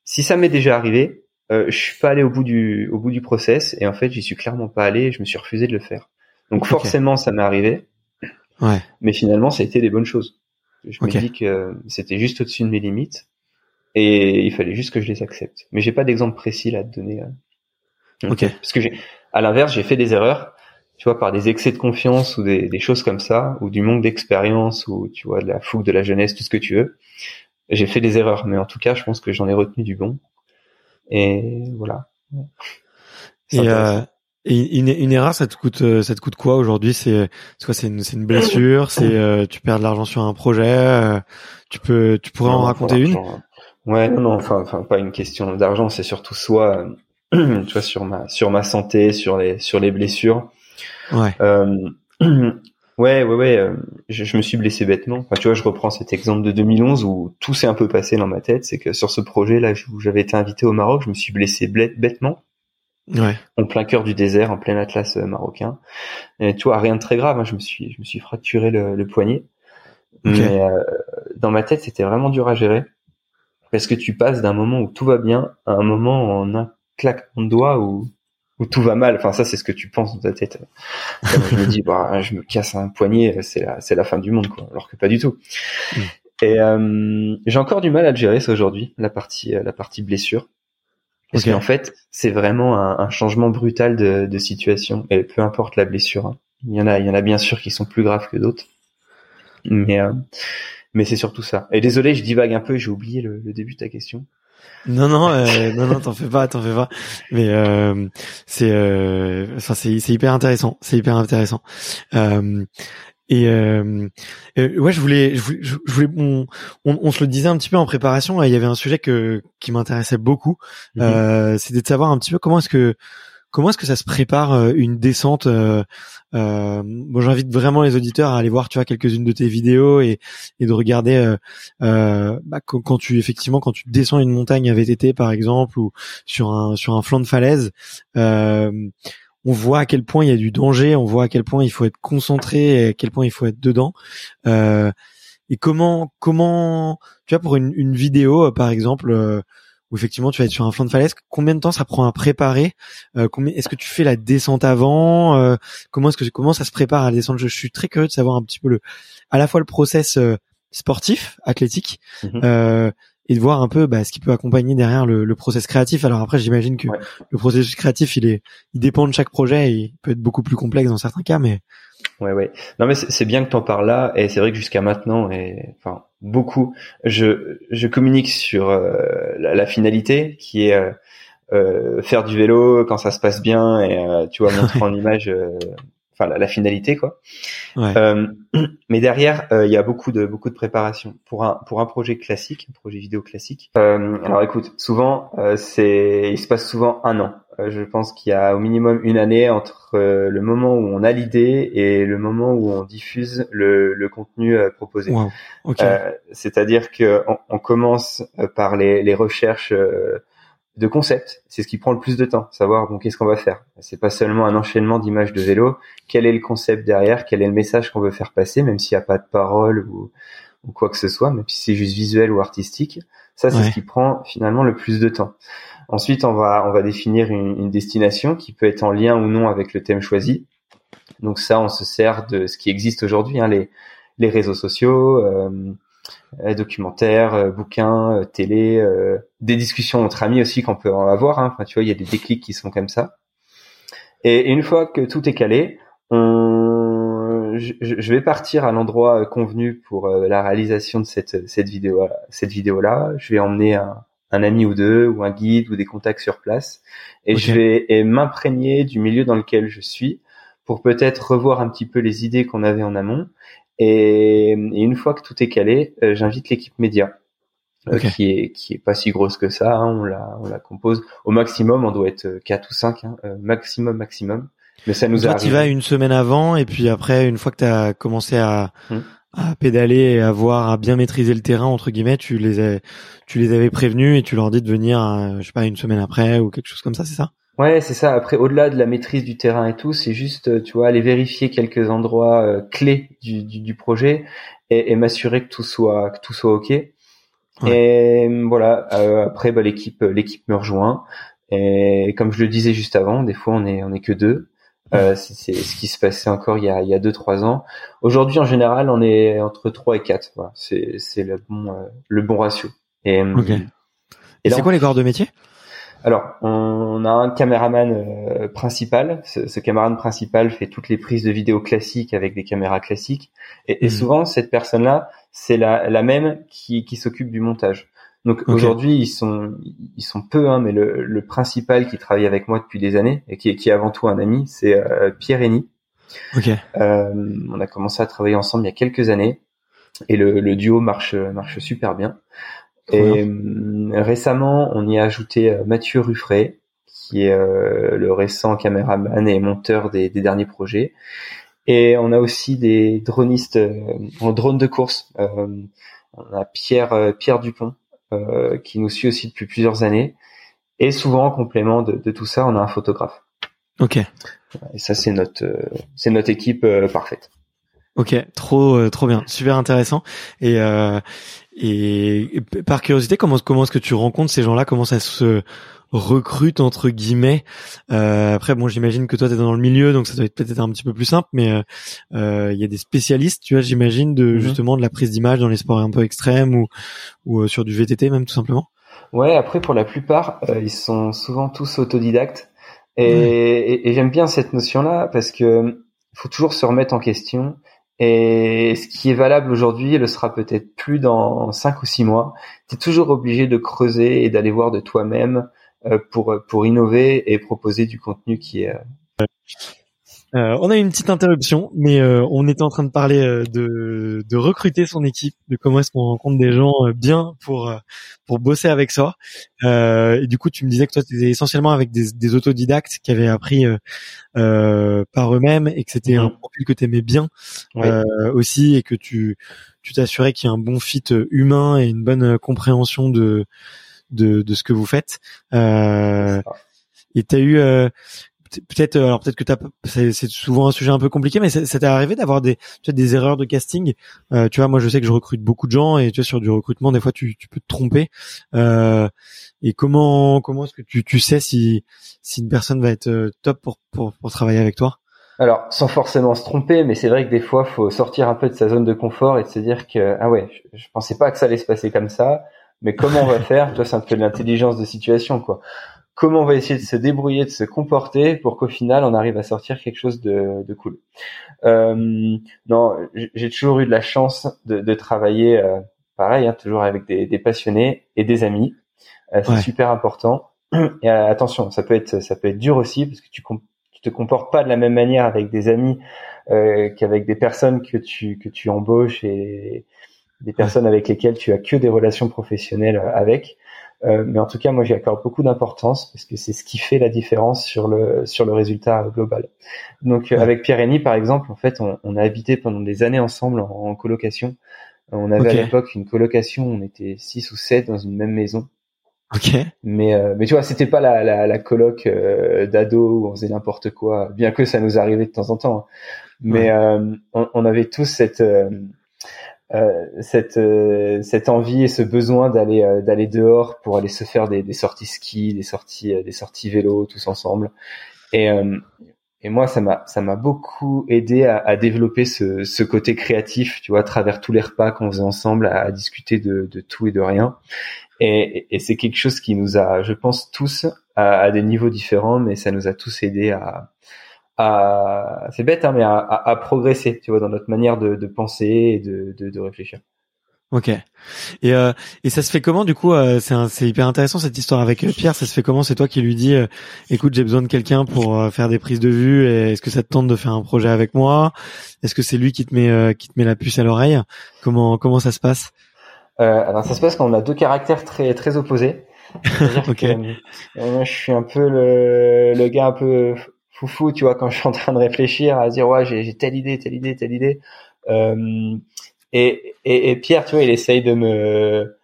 si ça m'est déjà arrivé, euh, je suis pas allé au bout du au bout du process, et en fait, j'y suis clairement pas allé. Et je me suis refusé de le faire. Donc forcément, ça m'est arrivé. Ouais. Mais finalement, ça a été des bonnes choses. Je me dis que c'était juste au-dessus de mes limites et il fallait juste que je les accepte. Mais j'ai pas d'exemple précis là à te donner. Euh. Ok. Parce que j'ai, à l'inverse, j'ai fait des erreurs, tu vois, par des excès de confiance ou des, des choses comme ça, ou du manque d'expérience, ou tu vois, de la fougue de la jeunesse, tout ce que tu veux. J'ai fait des erreurs, mais en tout cas, je pense que j'en ai retenu du bon. Et voilà. Et euh, et une, une, erreur, ça te coûte, euh, ça te coûte quoi aujourd'hui? C'est quoi? C'est une, une, blessure? C'est euh, tu perds de l'argent sur un projet? Euh, Tu peux, tu pourrais en raconter une? Ouais, non, non, enfin, enfin, pas une question d'argent. C'est surtout soit, tu vois, sur ma, sur ma santé, sur les, sur les blessures. Ouais. Ouais, ouais, ouais. Je, je, me suis blessé bêtement. Enfin, tu vois, je reprends cet exemple de 2011 où tout s'est un peu passé dans ma tête. C'est que sur ce projet là où j'avais été invité au Maroc, je me suis blessé bêtement ouais. en plein cœur du désert, en plein Atlas euh, marocain. Et tu vois, rien de très grave. Hein, je me suis, je me suis fracturé le, le poignet. Mais euh, dans ma tête, c'était vraiment dur à gérer parce que tu passes d'un moment où tout va bien à un moment en un claquement de doigts où où tout va mal. Enfin, ça, c'est ce que tu penses dans ta tête. je me dis, bah, je me casse un poignet, c'est la, c'est la fin du monde, quoi. Alors que pas du tout. Mm. Et euh, j'ai encore du mal à le gérer ça aujourd'hui, la partie, la partie blessure. Parce qu'en fait, c'est vraiment un, un, changement brutal de, de, situation. Et peu importe la blessure, hein. il y en a, il y en a bien sûr qui sont plus graves que d'autres. Mais, euh, mais c'est surtout ça. Et désolé, je divague un peu. J'ai oublié le, le, début de ta question. Non, non, euh, non, non, t'en fais pas, t'en fais pas. Mais euh, c'est, euh, enfin, c'est, c'est hyper intéressant. C'est hyper intéressant. Euh, et euh, euh, ouais, je voulais, je voulais, je voulais on, on, se le disait un petit peu en préparation. Il y avait un sujet que qui m'intéressait beaucoup. Mhm. Euh, C'était de savoir un petit peu comment est-ce que comment est-ce que ça se prépare euh, une descente. Euh, euh, bon, j'invite vraiment les auditeurs à aller voir, tu vois, quelques-unes de tes vidéos et, de regarder bah, quand, tu effectivement quand tu descends une montagne à VTT par exemple ou sur un sur un flanc de falaise. On voit à quel point il y a du danger, on voit à quel point il faut être concentré, et à quel point il faut être dedans. Et comment, comment, tu vois, pour une, vidéo, par exemple, où effectivement tu vas être sur un flanc de falaise, combien de temps ça prend à préparer euh, combien, Est-ce que tu fais la descente avant euh, Comment est-ce que comment ça se prépare à la descente? Je, suis très curieux de savoir un petit peu le, à la fois le process sportif, athlétique, mmh et de voir un peu bah, ce qui peut accompagner derrière le, le process créatif. Alors après, j'imagine que le processus créatif, il est, il dépend de chaque projet et il peut être beaucoup plus complexe dans certains cas, mais. Ouais, ouais. Non, mais c'est bien que tu en parles là, et c'est vrai que jusqu'à maintenant, et enfin beaucoup, je je communique sur euh, la, finalité qui est euh, euh, faire du vélo quand ça se passe bien et tu vois montrer en image enfin la, finalité quoi. Euh, mais derrière, euh, il y a beaucoup de beaucoup de préparation pour un pour un projet classique, un projet vidéo classique. Euh, alors écoute, souvent c'est il se passe souvent un an. je pense qu'il y a au minimum une année entre le moment où on a l'idée et le moment où on diffuse le, le contenu proposé. C'est-à-dire que on, on, commence par les, les recherches de concept. C'est ce qui prend le plus de temps, savoir bon qu'est-ce qu'on va faire. C'est pas seulement un enchaînement d'images de vélo. Quel est le concept derrière? Quel est le message qu'on veut faire passer, même s'il n'y a pas de parole ou, quoi que ce soit, même si c'est juste visuel ou artistique. Ça, c'est ce qui prend finalement le plus de temps. Ensuite, on va on va définir une, destination qui peut être en lien ou non avec le thème choisi. Donc ça, on se sert de ce qui existe aujourd'hui, hein, les les réseaux sociaux. Euh, euh, documentaires, euh, bouquins, euh, télé, des discussions entre amis aussi qu'on peut en avoir. Hein. Enfin, tu vois, il y a des déclics qui sont comme ça. Et, une fois que tout est calé, on... je, vais partir à l'endroit convenu pour la réalisation de cette, cette vidéo cette là. Je vais emmener un, un ami ou deux ou un guide ou des contacts sur place et je vais m'imprégner du milieu dans lequel je suis pour peut-être revoir un petit peu les idées qu'on avait en amont et, une fois que tout est calé, euh, j'invite l'équipe média. Euh, qui est qui est pas si grosse que ça, hein, on la on la compose au maximum, on doit être 4 ou 5 hein, euh, maximum maximum. Mais ça nous arrive. Tu vas une semaine avant et puis après une fois que tu as commencé à hum. à pédaler et à voir à bien maîtriser le terrain entre guillemets, tu les as, tu les avais prévenus et tu leur dis de venir je sais pas une semaine après ou quelque chose comme ça, c'est ça? Ouais, c'est ça. Après, au-delà de la maîtrise du terrain et tout, c'est juste, euh, tu vois, aller vérifier quelques endroits euh, clés du, du, du, projet et, et m'assurer que tout soit que tout soit ok. Et voilà. Euh, après, bah, l'équipe l'équipe me rejoint. Et comme je le disais juste avant, des fois on est on est que deux. Euh, c'est ce qui se passait encore il y a il y a deux trois ans. Aujourd'hui, en général, on est entre trois et quatre. Voilà. C'est c'est le bon le bon ratio. Et, et c'est quoi les corps de métier? Alors, on a un caméraman euh, principal. Ce, caméraman principal fait toutes les prises de vidéo classiques avec des caméras classiques. Et, mhm. souvent, cette personne-là, c'est la, la, même qui, qui s'occupe du montage. Donc aujourd'hui, ils sont ils sont peu, hein, mais le, le, principal qui travaille avec moi depuis des années et qui est, qui est avant tout un ami, c'est euh, Pierre Eni. Euh, on a commencé à travailler ensemble il y a quelques années et le, le duo marche marche super bien. Et euh, récemment, on y a ajouté euh, Mathieu Ruffray, qui est euh, le récent caméraman et monteur des, des, derniers projets. Et on a aussi des dronistes en drone de course. on a Pierre Pierre Dupont qui nous suit aussi depuis plusieurs années. Et souvent en complément de, de tout ça, on a un photographe. Ok. Et ça c'est notre c'est notre équipe parfaite. Ok, trop trop bien, super intéressant. Et et, par curiosité, comment comment est-ce que tu rencontres ces gens-là? Comment ça se recrute entre guillemets? Euh, Après, bon, j'imagine que toi tu es dans le milieu, donc ça doit être peut-être un petit peu plus simple, mais euh, euh, il y a des spécialistes, tu vois, j'imagine, de mhm. justement de la prise d'image dans les sports un peu extrêmes ou ou sur du VTT même tout simplement? Ouais, après pour la plupart, ils sont souvent tous autodidactes. Et, et j'aime bien cette notion-là parce que faut toujours se remettre en question et ce qui est valable aujourd'hui le sera peut-être plus dans cinq ou six mois. Tu es toujours obligé de creuser et d'aller voir de toi-même euh, pour, pour innover et proposer du contenu qui est... Euh, euh, on a eu une petite interruption, mais euh, on était en train de parler euh, de, de recruter son équipe, de comment est-ce qu'on rencontre des gens bien pour pour bosser avec ça. et du coup, tu me disais que toi, tu étais essentiellement avec des, des, autodidactes qui avaient appris par eux-mêmes et que c'était un mhm. profil que tu aimais bien aussi et que tu tu t'assurais qu'il y a un bon fit humain et une bonne compréhension de de, de ce que vous faites. et tu as eu peut-être euh, alors peut-être que c'est souvent un sujet un peu compliqué mais ça t'est arrivé d'avoir des des erreurs de casting? Euh, tu vois moi je sais que je recrute beaucoup de gens et tu vois sur du recrutement des fois tu, tu peux te tromper. Euh, et comment comment est-ce que tu, tu sais si si une personne va être euh, top pour pour, pour travailler avec toi? Alors, sans forcément se tromper, mais c'est vrai que des fois, faut sortir un peu de sa zone de confort et de se dire que ah ouais, je, je pensais pas que ça allait se passer comme ça, mais comment on va faire? Toi, c'est un peu l'intelligence de situation, quoi comment on va essayer de se débrouiller, de se comporter pour qu'au final on arrive à sortir quelque chose de, de cool. Euh, non, j'ai toujours eu de la chance de, de travailler, euh, pareil, hein, toujours avec des, des, passionnés et des amis. Euh, c'est super important. Et euh, attention, ça peut être ça peut être dur aussi parce que tu tu te comportes pas de la même manière avec des amis euh, qu'avec des personnes que tu que tu embauches et des personnes avec lesquelles tu as que des relations professionnelles euh, avec. Euh, mais en tout cas, moi, j'y accorde beaucoup d'importance parce que c'est ce qui fait la différence sur le sur le résultat global. Donc, avec Pierre Rémy, par exemple, en fait, on, on, a habité pendant des années ensemble en, colocation. On avait à l'époque une colocation, on était six ou sept dans une même maison. Ok. Mais euh, mais tu vois, c'était pas la la, la coloc euh, d'ado où on faisait n'importe quoi, bien que ça nous arrivait de temps en temps. Hein. Mais euh, on, on, avait tous cette euh, cette euh, cette envie et ce besoin d'aller euh, d'aller dehors pour aller se faire des, des sorties ski, des sorties des sorties vélo tous ensemble. Et et moi ça m'a ça m'a beaucoup aidé à, à, développer ce ce côté créatif, tu vois, à travers tous les repas qu'on faisait ensemble, à, discuter de de tout et de rien. Et, et c'est quelque chose qui nous a, je pense, tous à, à des niveaux différents, mais ça nous a tous aidé à à, c'est bête, hein, mais à, à, progresser, tu vois, dans notre manière de, de penser et de, de, de réfléchir. Ok. Et euh, et ça se fait comment du coup euh, C'est hyper intéressant cette histoire avec euh, Pierre. Ça se fait comment? C'est toi qui lui dis, euh, écoute, j'ai besoin de quelqu'un pour euh, faire des prises de vue. Est-ce que ça te tente de faire un projet avec moi? Est-ce que c'est lui qui te met qui te met la puce à l'oreille? Comment comment ça se passe? Alors ça se passe quand on a deux caractères très très opposés. ok. moi, je suis un peu le, le gars un peu foufou, tu vois, quand je suis en train de réfléchir à dire ouais j'ai telle idée, telle idée, telle idée. Euh, et, et, et, Pierre, tu vois, il essaye de me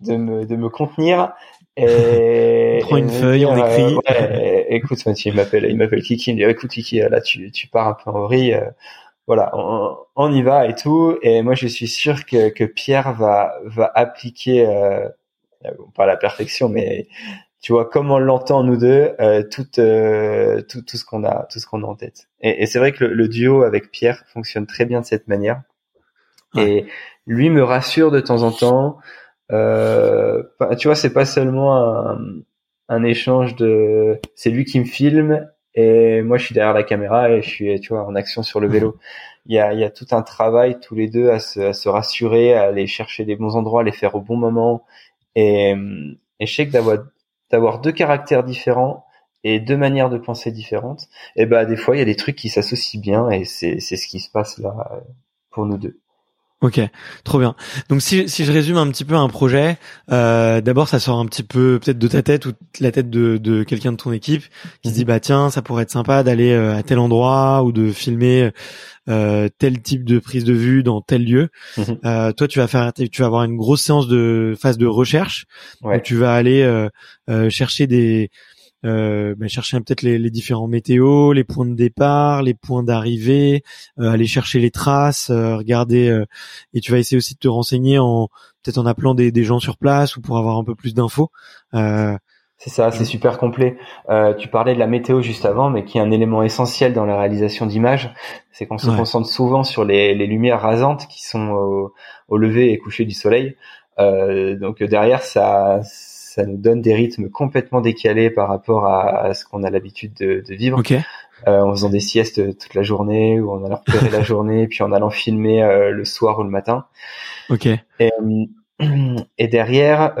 de me de me contenir. Et, on prend une feuille, on écrit. Euh, ouais, écoute, il m'appelle, il m'appelle Kiki, il me dit écoute Kiki, là tu tu pars un peu en vrille. Euh, voilà, on, on, y va et tout. Et moi, je suis sûr que, que Pierre va va appliquer euh, pas la perfection, mais tu vois comme on l'entend nous deux euh, tout, euh, tout, tout ce qu'on a tout ce qu'on a en tête. Et, et c'est vrai que le, le, duo avec Pierre fonctionne très bien de cette manière. Et lui me rassure de temps en temps. Euh, tu vois c'est pas seulement un, un échange de c'est lui qui me filme et moi je suis derrière la caméra et je suis tu vois en action sur le vélo. Il y a, il y a tout un travail tous les deux à se, à se rassurer à aller chercher les bons endroits à les faire au bon moment. Et, et je sais que d'avoir d'avoir deux caractères différents et deux manières de penser différentes, et ben des fois il y a des trucs qui s'associent bien et c'est c'est ce qui se passe là euh, pour nous deux. Ok, trop bien. Donc si, si je résume un petit peu un projet, euh, d'abord ça sort un petit peu peut-être de ta tête ou de la tête de, de quelqu'un de ton équipe qui se dit mhm. bah tiens ça pourrait être sympa d'aller euh, à tel endroit ou de filmer euh, tel type de prise de vue dans tel lieu. Mhm. Euh, toi tu vas faire tu vas avoir une grosse séance de phase de recherche où tu vas aller euh, chercher des euh, bah, chercher peut-être les, les, différents météos, les points de départ, les points d'arrivée, euh, aller chercher les traces, euh, regarder euh, et tu vas essayer aussi de te renseigner en peut-être en appelant des, des, gens sur place ou pour avoir un peu plus d'infos. c'est ça, c'est super complet. tu parlais de la météo juste avant, mais qui est un élément essentiel dans la réalisation d'images, c'est qu'on se concentre souvent sur les, les, lumières rasantes qui sont au, au lever et coucher du soleil. donc derrière, ça ça nous donne des rythmes complètement décalés par rapport à, ce qu'on a l'habitude de, de, vivre. Euh, en faisant des siestes toute la journée ou en allant repérer la journée, puis en allant filmer euh, le soir ou le matin. Ok. Et, euh, et derrière,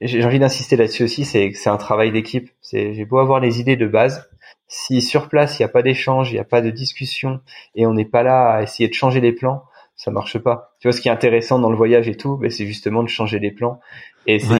j'ai envie d'insister là-dessus aussi, c'est c'est un travail d'équipe. C'est j'ai beau avoir les idées de base, si sur place il n'y a pas d'échange, il n'y a pas de discussion et on n'est pas là à essayer de changer les plans, ça marche pas. Tu vois ce qui est intéressant dans le voyage et tout, ben, c'est justement de changer les plans. Et c'est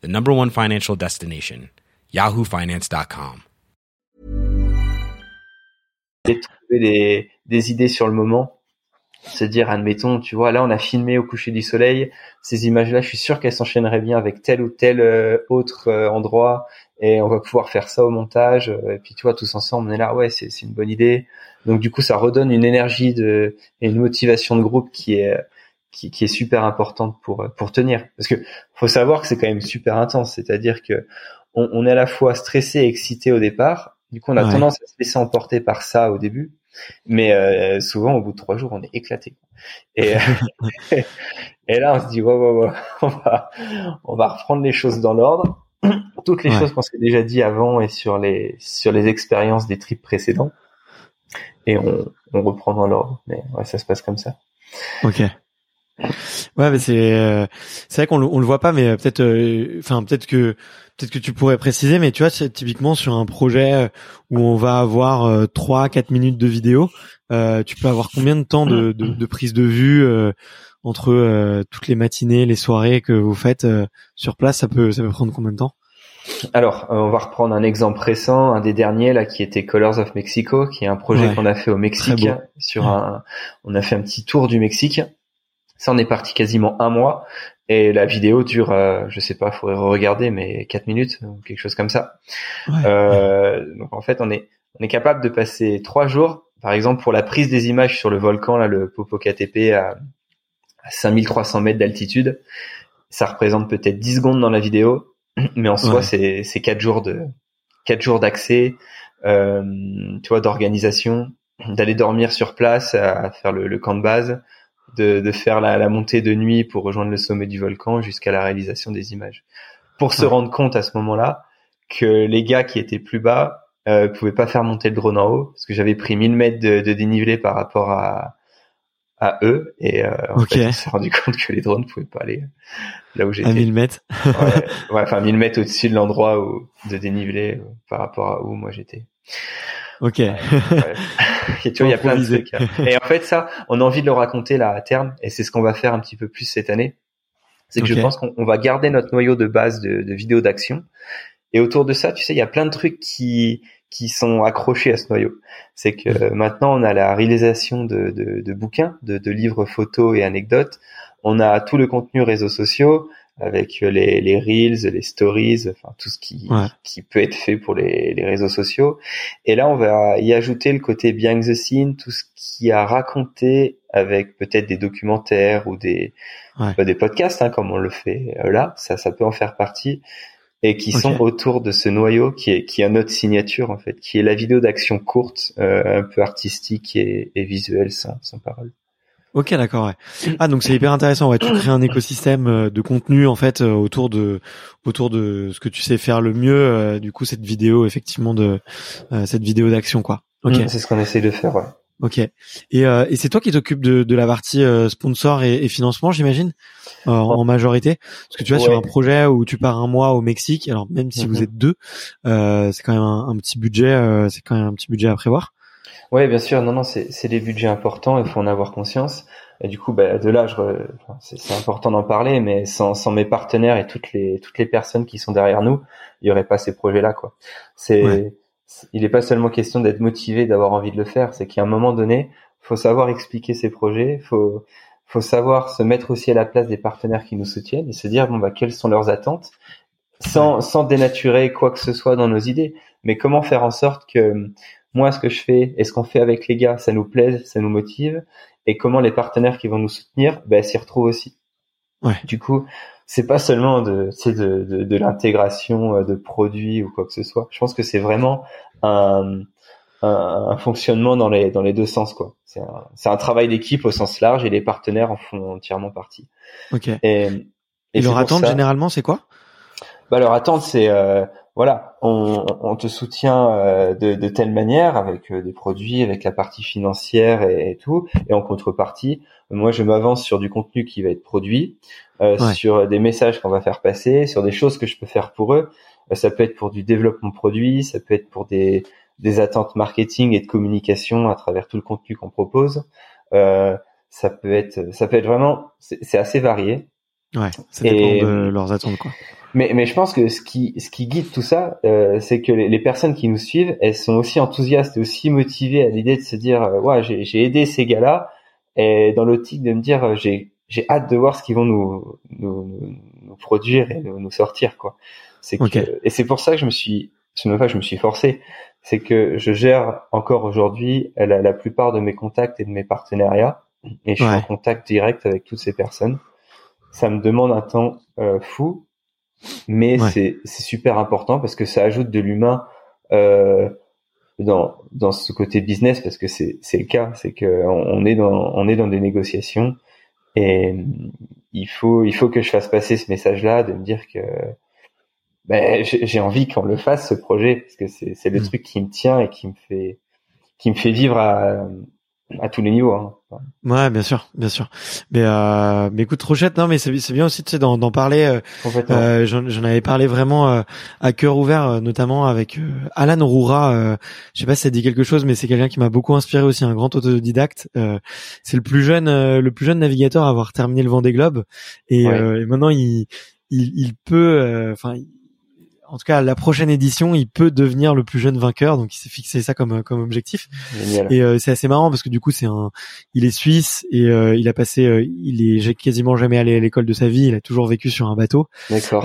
the number one financial destination, yahoofinance.com. Trouver des, idées sur le moment, se dire, admettons, tu vois, là on a filmé au coucher du soleil, ces images-là, je suis sûr qu'elles s'enchaîneraient bien avec tel ou tel euh, autre euh, endroit, et on va pouvoir faire ça au montage, et puis tu vois, tous ensemble, on est là, ouais, c'est une bonne idée. Donc du coup, ça redonne une énergie et une motivation de groupe qui est qui, qui, est super importante pour pour tenir parce que faut savoir que c'est quand même super intense c'est-à-dire que on, est à la fois stressé et excité au départ. Du coup, on a tendance à se laisser emporter par ça au début, mais euh, souvent au bout de trois jours, on est éclaté. Et, et là, on se dit, ouais, ouais, ouais, on va, on va reprendre les choses dans l'ordre. Toutes les choses qu'on s'est déjà dit avant et sur les sur les expériences des trips précédents, et on, on reprend dans l'ordre. Mais ouais, ça se passe comme ça. Ok. Ouais, mais c'est euh, c'est vrai qu'on le, on le voit pas, mais euh, peut-être, euh, enfin peut-être que peut-être que tu pourrais préciser, mais tu vois, typiquement sur un projet où on va avoir trois, quatre minutes de vidéo, tu peux avoir combien de temps de, de, de prise de vue entre toutes les matinées, les soirées que vous faites sur place Ça peut ça peut prendre combien de temps? Alors, on va reprendre un exemple récent, un des derniers là, qui était Colors of Mexico, qui est un projet qu'on a fait au Mexique. Sur un, on a fait un petit tour du Mexique ça, on est parti quasiment un mois et la vidéo dure, euh, je sais pas, faudrait regarder, mais quatre minutes ou quelque chose comme ça. Euh, donc en fait, on est on est capable de passer trois jours, par exemple pour la prise des images sur le volcan là, le Popocatépetl à, à 5300 mètres d'altitude. Ça représente peut-être 10 secondes dans la vidéo, mais en soi c'est c'est quatre jours de quatre jours d'accès, euh, tu vois, d'organisation, d'aller dormir sur place, à faire le, le camp de base de, de faire la, la, montée de nuit pour rejoindre le sommet du volcan jusqu'à la réalisation des images. Pour se rendre compte à ce moment-là que les gars qui étaient plus bas euh, pouvaient pas faire monter le drone en haut parce que j'avais pris 1000 mètres de, de, dénivelé par rapport à à eux et euh, en fait, on s'est rendu compte que les drones pouvaient pas aller là où j'étais. À 1000 mètres. ouais, enfin 1000 mètres au-dessus de l'endroit où de dénivelé euh, par rapport à où moi j'étais. Ok. tu vois, il y a plein de trucs. Et en fait, ça, on a envie de le raconter là à terme, et c'est ce qu'on va faire un petit peu plus cette année. C'est que je pense qu'on va garder notre noyau de base de, de vidéos d'action, et autour de ça, tu sais, il y a plein de trucs qui qui sont accrochés à ce noyau. C'est que maintenant, on a la réalisation de, de, de bouquins, de, de livres photos et anecdotes. On a tout le contenu réseaux sociaux avec les, les reels, les stories, enfin tout ce qui qui peut être fait pour les, les réseaux sociaux. Et là, on va y ajouter le côté behind the scene, tout ce qui a raconté avec peut-être des documentaires ou des des podcasts, hein, comme on le fait euh, là. Ça, ça peut en faire partie et qui sont autour de ce noyau qui est qui a notre signature en fait, qui est la vidéo d'action courte, euh, un peu artistique et, et visuelle sans sans parole. Ok, d'accord. Ouais. Ah, donc c'est hyper intéressant. Ouais, tu crées un écosystème euh, de contenu en fait euh, autour de autour de ce que tu sais faire le mieux. Euh, du coup, cette vidéo, effectivement, de cette vidéo d'action, quoi. Ok. Mm, c'est ce qu'on essaie de faire. Ouais. Ok. Et, et c'est toi qui t'occupes de, de la partie sponsor et, et financement, j'imagine, en majorité? Parce que tu vois, sur un projet où tu pars un mois au Mexique, alors même si vous mm-hmm. êtes deux, c'est quand même un, un petit budget. c'est quand même un petit budget à prévoir. Ouais, bien sûr. Non, non, c'est des budgets importants. Il faut en avoir conscience. Et du coup, bah, de là, c'est important d'en parler, mais sans, sans mes partenaires et toutes les toutes les personnes qui sont derrière nous, il y aurait pas ces projets-là, quoi. C'est, il n'est pas seulement question d'être motivé, d'avoir envie de le faire. C'est qu'à un moment donné, faut savoir expliquer ses projets. Faut faut savoir se mettre aussi à la place des partenaires qui nous soutiennent et se dire bon bah quelles sont leurs attentes, sans sans dénaturer quoi que ce soit dans nos idées, mais comment faire en sorte que moi, ce que je fais et ce qu'on fait avec les gars, ça nous plaise, ça nous motive, et comment les partenaires qui vont nous soutenir, ben, s'y retrouvent aussi. Ouais. Du coup, c'est pas seulement de, de, de, de l'intégration euh, de produits ou quoi que ce soit. Je pense que c'est vraiment un, un, un, fonctionnement dans les, dans les deux sens, quoi. C'est un, un travail d'équipe au sens large et les partenaires en font entièrement partie. Ok. Et, et, leur attente, généralement, c'est quoi? Bah, leur attente, c'est, euh, voilà, on, on, te soutient euh, de, de, telle manière avec euh, des produits, avec la partie financière et, tout, et en contrepartie, moi je m'avance sur du contenu qui va être produit, euh, sur des messages qu'on va faire passer, sur des choses que je peux faire pour eux. ça peut être pour du développement produit, ça peut être pour des, des attentes marketing et de communication à travers tout le contenu qu'on propose. ça peut être, ça peut être vraiment, c'est assez varié. Ouais, ça dépend de leurs attentes quoi. Mais, mais je pense que ce qui, ce qui guide tout ça, euh, c'est que les, les, personnes qui nous suivent, elles sont aussi enthousiastes et aussi motivées à l'idée de se dire, euh, ouais, j'ai, j'ai aidé ces gars-là, et dans l'optique de me dire, euh, j'ai, j'ai hâte de voir ce qu'ils vont nous, nous, nous, produire et nous, nous, sortir, quoi. C'est que, et c'est pour ça que je me suis, c'est même pas que je me suis forcé, c'est que je gère encore aujourd'hui la, la plupart de mes contacts et de mes partenariats, et je suis en contact direct avec toutes ces personnes. Ça me demande un temps euh, fou, mais c'est c'est super important parce que ça ajoute de l'humain euh, dans dans ce côté business parce que c'est c'est le cas, c'est que on est dans on est dans des négociations et il faut il faut que je fasse passer ce message-là de me dire que ben, j'ai envie qu'on le fasse ce projet parce que c'est c'est le mm. truc qui me tient et qui me fait qui me fait vivre à à tous les niveaux. Hein. Ouais, bien sûr, bien sûr. Mais, euh, mais écoute, Rochette, non, mais c'est, c'est bien aussi, tu sais, d'en, d'en parler. Euh, euh j'en, j'en, avais parlé vraiment euh, à cœur ouvert, euh, notamment avec Alan Roura. je sais pas si ça dit quelque chose, mais c'est quelqu'un qui m'a beaucoup inspiré aussi, un grand autodidacte. c'est le plus jeune, le plus jeune navigateur à avoir terminé le Vendée Globe, et, et maintenant il, il, il peut, enfin en tout cas la prochaine édition, il peut devenir le plus jeune vainqueur. Donc il s'est fixé ça comme comme objectif. Et euh, c'est assez marrant parce que du coup c'est un, il est suisse et euh, il a passé, euh, il est quasiment jamais allé à l'école de sa vie. Il a toujours vécu sur un bateau. D'accord.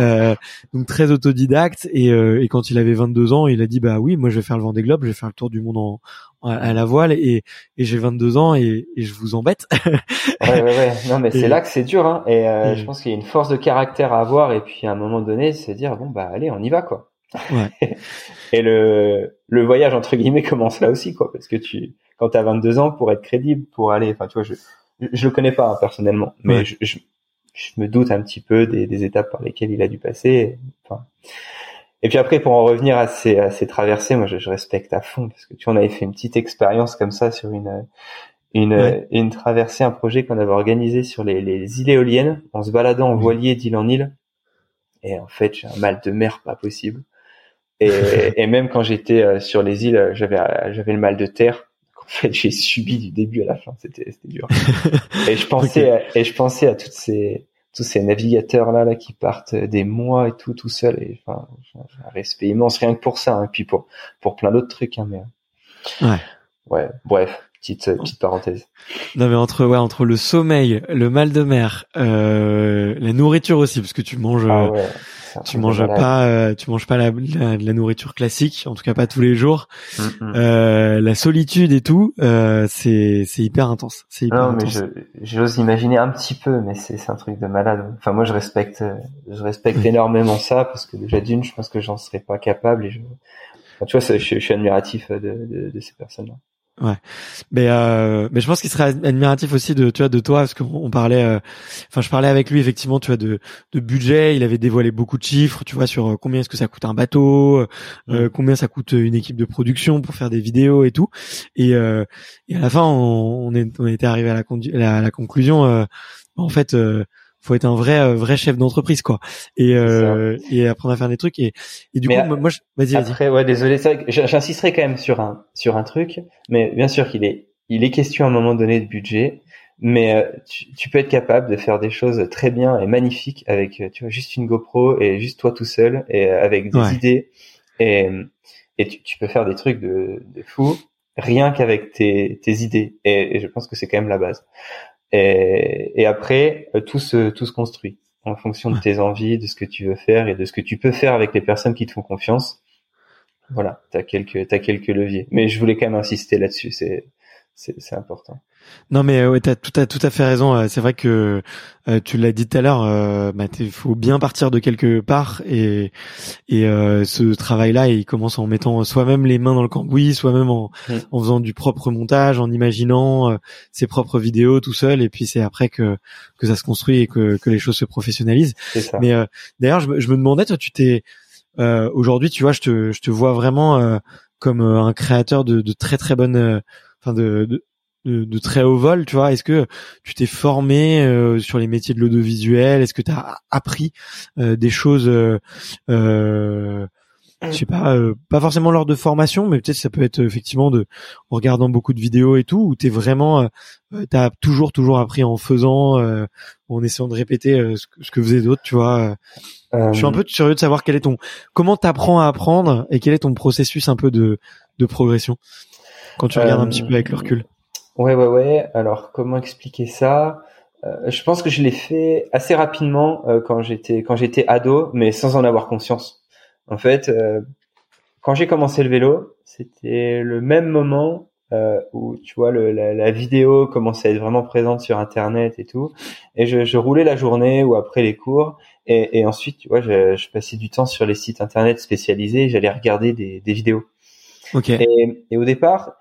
donc très autodidacte et, et quand il avait 22 ans, il a dit bah oui, moi je vais faire le Vendée Globe, je vais faire le tour du monde en, à la voile et, et j'ai 22 ans et, et, je vous embête. ouais, ouais, ouais. Non, mais c'est là que c'est dur. Hein. Et euh, je pense qu'il y a une force de caractère à avoir et puis à un moment donné, se dire bon bah allez, on y va quoi. Ouais. et le le voyage entre guillemets commence là aussi quoi, parce que tu quand t'as 22 ans pour être crédible, pour aller, enfin tu vois, je je le connais pas hein, personnellement, mais je, je, je, me doute un petit peu des, des étapes par lesquelles il a dû passer. Enfin, et puis après, pour en revenir à ces, à ces traversées, moi, je, je, respecte à fond parce que tu vois, on avait fait une petite expérience comme ça sur une une, une traversée, un projet qu'on avait organisé sur les, les îles éoliennes, en se baladant en voilier d'île en île. Et en fait, j'ai un mal de mer pas possible. Et, et même quand j'étais euh, sur les îles, j'avais j'avais le mal de terre. En fait, j'ai subi du début à la fin. C'était c'était dur. et je pensais et je pensais à toutes ces tous ces navigateurs là là qui partent des mois et tout tout seul et enfin un respect immense rien que pour ça hein, et puis pour pour plein d'autres trucs hein, mais ouais. Ouais bref petite petite parenthèse. Non mais entre ouais entre le sommeil le mal de mer euh, la nourriture aussi parce que tu manges ah ouais tu manges pas, euh, tu manges pas la, la, nourriture classique, en tout cas pas tous les jours. Mm. Euh, la solitude et tout, euh, c'est c'est hyper intense. C'est hyper non, intense. mais j'ose imaginer un petit peu, mais c'est c'est un truc de malade. Enfin moi je respecte, je respecte énormément ça parce que déjà d'une, je pense que j'en serais pas capable et je, tu vois, je, je, suis admiratif de, de, de ces personnes-là. Ouais, mais euh, mais je pense qu'il serait admiratif aussi de tu vois de toi parce qu'on parlait, euh, enfin je parlais avec lui effectivement tu vois de de budget, il avait dévoilé beaucoup de chiffres, tu vois sur euh, combien est-ce que ça coûte un bateau, euh, combien ça coûte une équipe de production pour faire des vidéos et tout, et, et à la fin on, on, est on était arrivé à la, la, la conclusion, en fait faut être un vrai euh, vrai chef d'entreprise quoi. Et euh, et apprendre à faire des trucs. Et, et du coup moi je vas-y après ouais désolé j'insisterai quand même sur un sur un truc. Mais bien sûr qu'il est il est question à un moment donné de budget. Mais euh, tu, tu, peux être capable de faire des choses très bien et magnifiques avec tu vois juste une GoPro et juste toi tout seul et avec des idées. Et et tu, tu, peux faire des trucs de, de fou rien qu'avec tes, tes idées. Et, et je pense que c'est quand même la base et, et après, euh, tout se, tout se construit en fonction de tes envies, de ce que tu veux faire et de ce que tu peux faire avec les personnes qui te font confiance. Voilà, t'as quelques, t'as quelques leviers. Mais je voulais quand même insister là-dessus. C'est, c'est important. Non mais euh, ouais, t'as tout à tout à fait raison. Euh, c'est vrai que euh, tu l'as dit tout à l'heure, euh, bah, il faut bien partir de quelque part et et ce travail-là, il commence en mettant soi-même les mains dans le cambouis, soi-même en, en faisant du propre montage, en imaginant ses propres vidéos tout seul, et puis c'est après que que ça se construit et que que les choses se professionnalisent. Mais d'ailleurs, je, je, me demandais, toi, tu t'es aujourd'hui, tu vois, je te je te vois vraiment comme un créateur de, de très très bonnes enfin de, de, de, très haut vol, tu vois. Est-ce que tu t'es formé euh, sur les métiers de l'audiovisuel? Est-ce que tu as appris euh, des choses euh, euh, je sais pas, pas forcément lors de formation, mais peut-être ça peut être effectivement de en regardant beaucoup de vidéos et tout, où t'es vraiment, euh, t'as toujours toujours appris en faisant, en essayant de répéter ce que, ce que faisaient d'autres, tu vois. Je suis un peu curieux de savoir quel est ton, comment t'apprends à apprendre et quel est ton processus un peu de de progression quand tu regardes un petit peu avec le recul? Ouais, ouais, ouais. Alors, comment expliquer ça? Euh, Je pense que je l'ai fait assez rapidement euh, quand j'étais quand j'étais ado, mais sans en avoir conscience. En fait, euh, quand j'ai commencé le vélo, c'était le même moment où tu vois le, la, la, vidéo commençait à être vraiment présente sur Internet et tout. Et je, je roulais la journée ou après les cours Et, et ensuite, tu vois, je, je, passais du temps sur les sites internet spécialisés. J'allais regarder des, des vidéos. Ok. Et, et au départ, euh,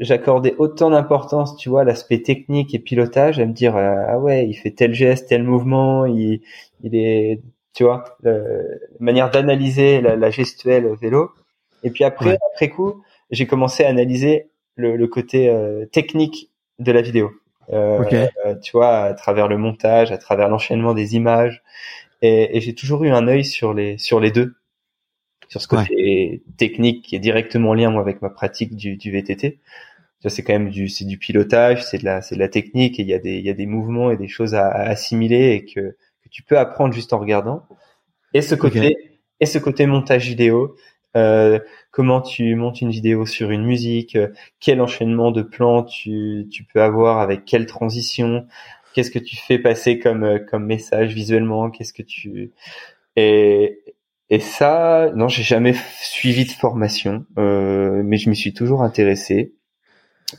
j'accordais autant d'importance, tu vois, à l'aspect technique et pilotage, à me dire euh, ah ouais, il fait tel geste, tel mouvement, il, il est, tu vois, la manière d'analyser la, la, gestuelle vélo. Et puis après, Ouais. après coup, j'ai commencé à analyser le, le côté euh, technique de la vidéo. Euh, euh, tu vois, à travers le montage, à travers l'enchaînement des images. Et, et j'ai toujours eu un œil sur les sur les deux, sur ce côté technique qui est directement en lien moi avec ma pratique du, du VTT. C'est quand même du c'est du pilotage, c'est de la c'est de la technique et il y a des il y a des mouvements et des choses à, à assimiler et que, que tu peux apprendre juste en regardant. Et ce côté et ce côté montage vidéo. Euh, comment tu montes une vidéo sur une musique, euh, quel enchaînement de plans tu, tu peux avoir avec quelle transition, qu'est-ce que tu fais passer comme euh, comme message visuellement, qu'est-ce que tu et et ça non j'ai jamais suivi de formation, euh, mais je m'y suis toujours intéressé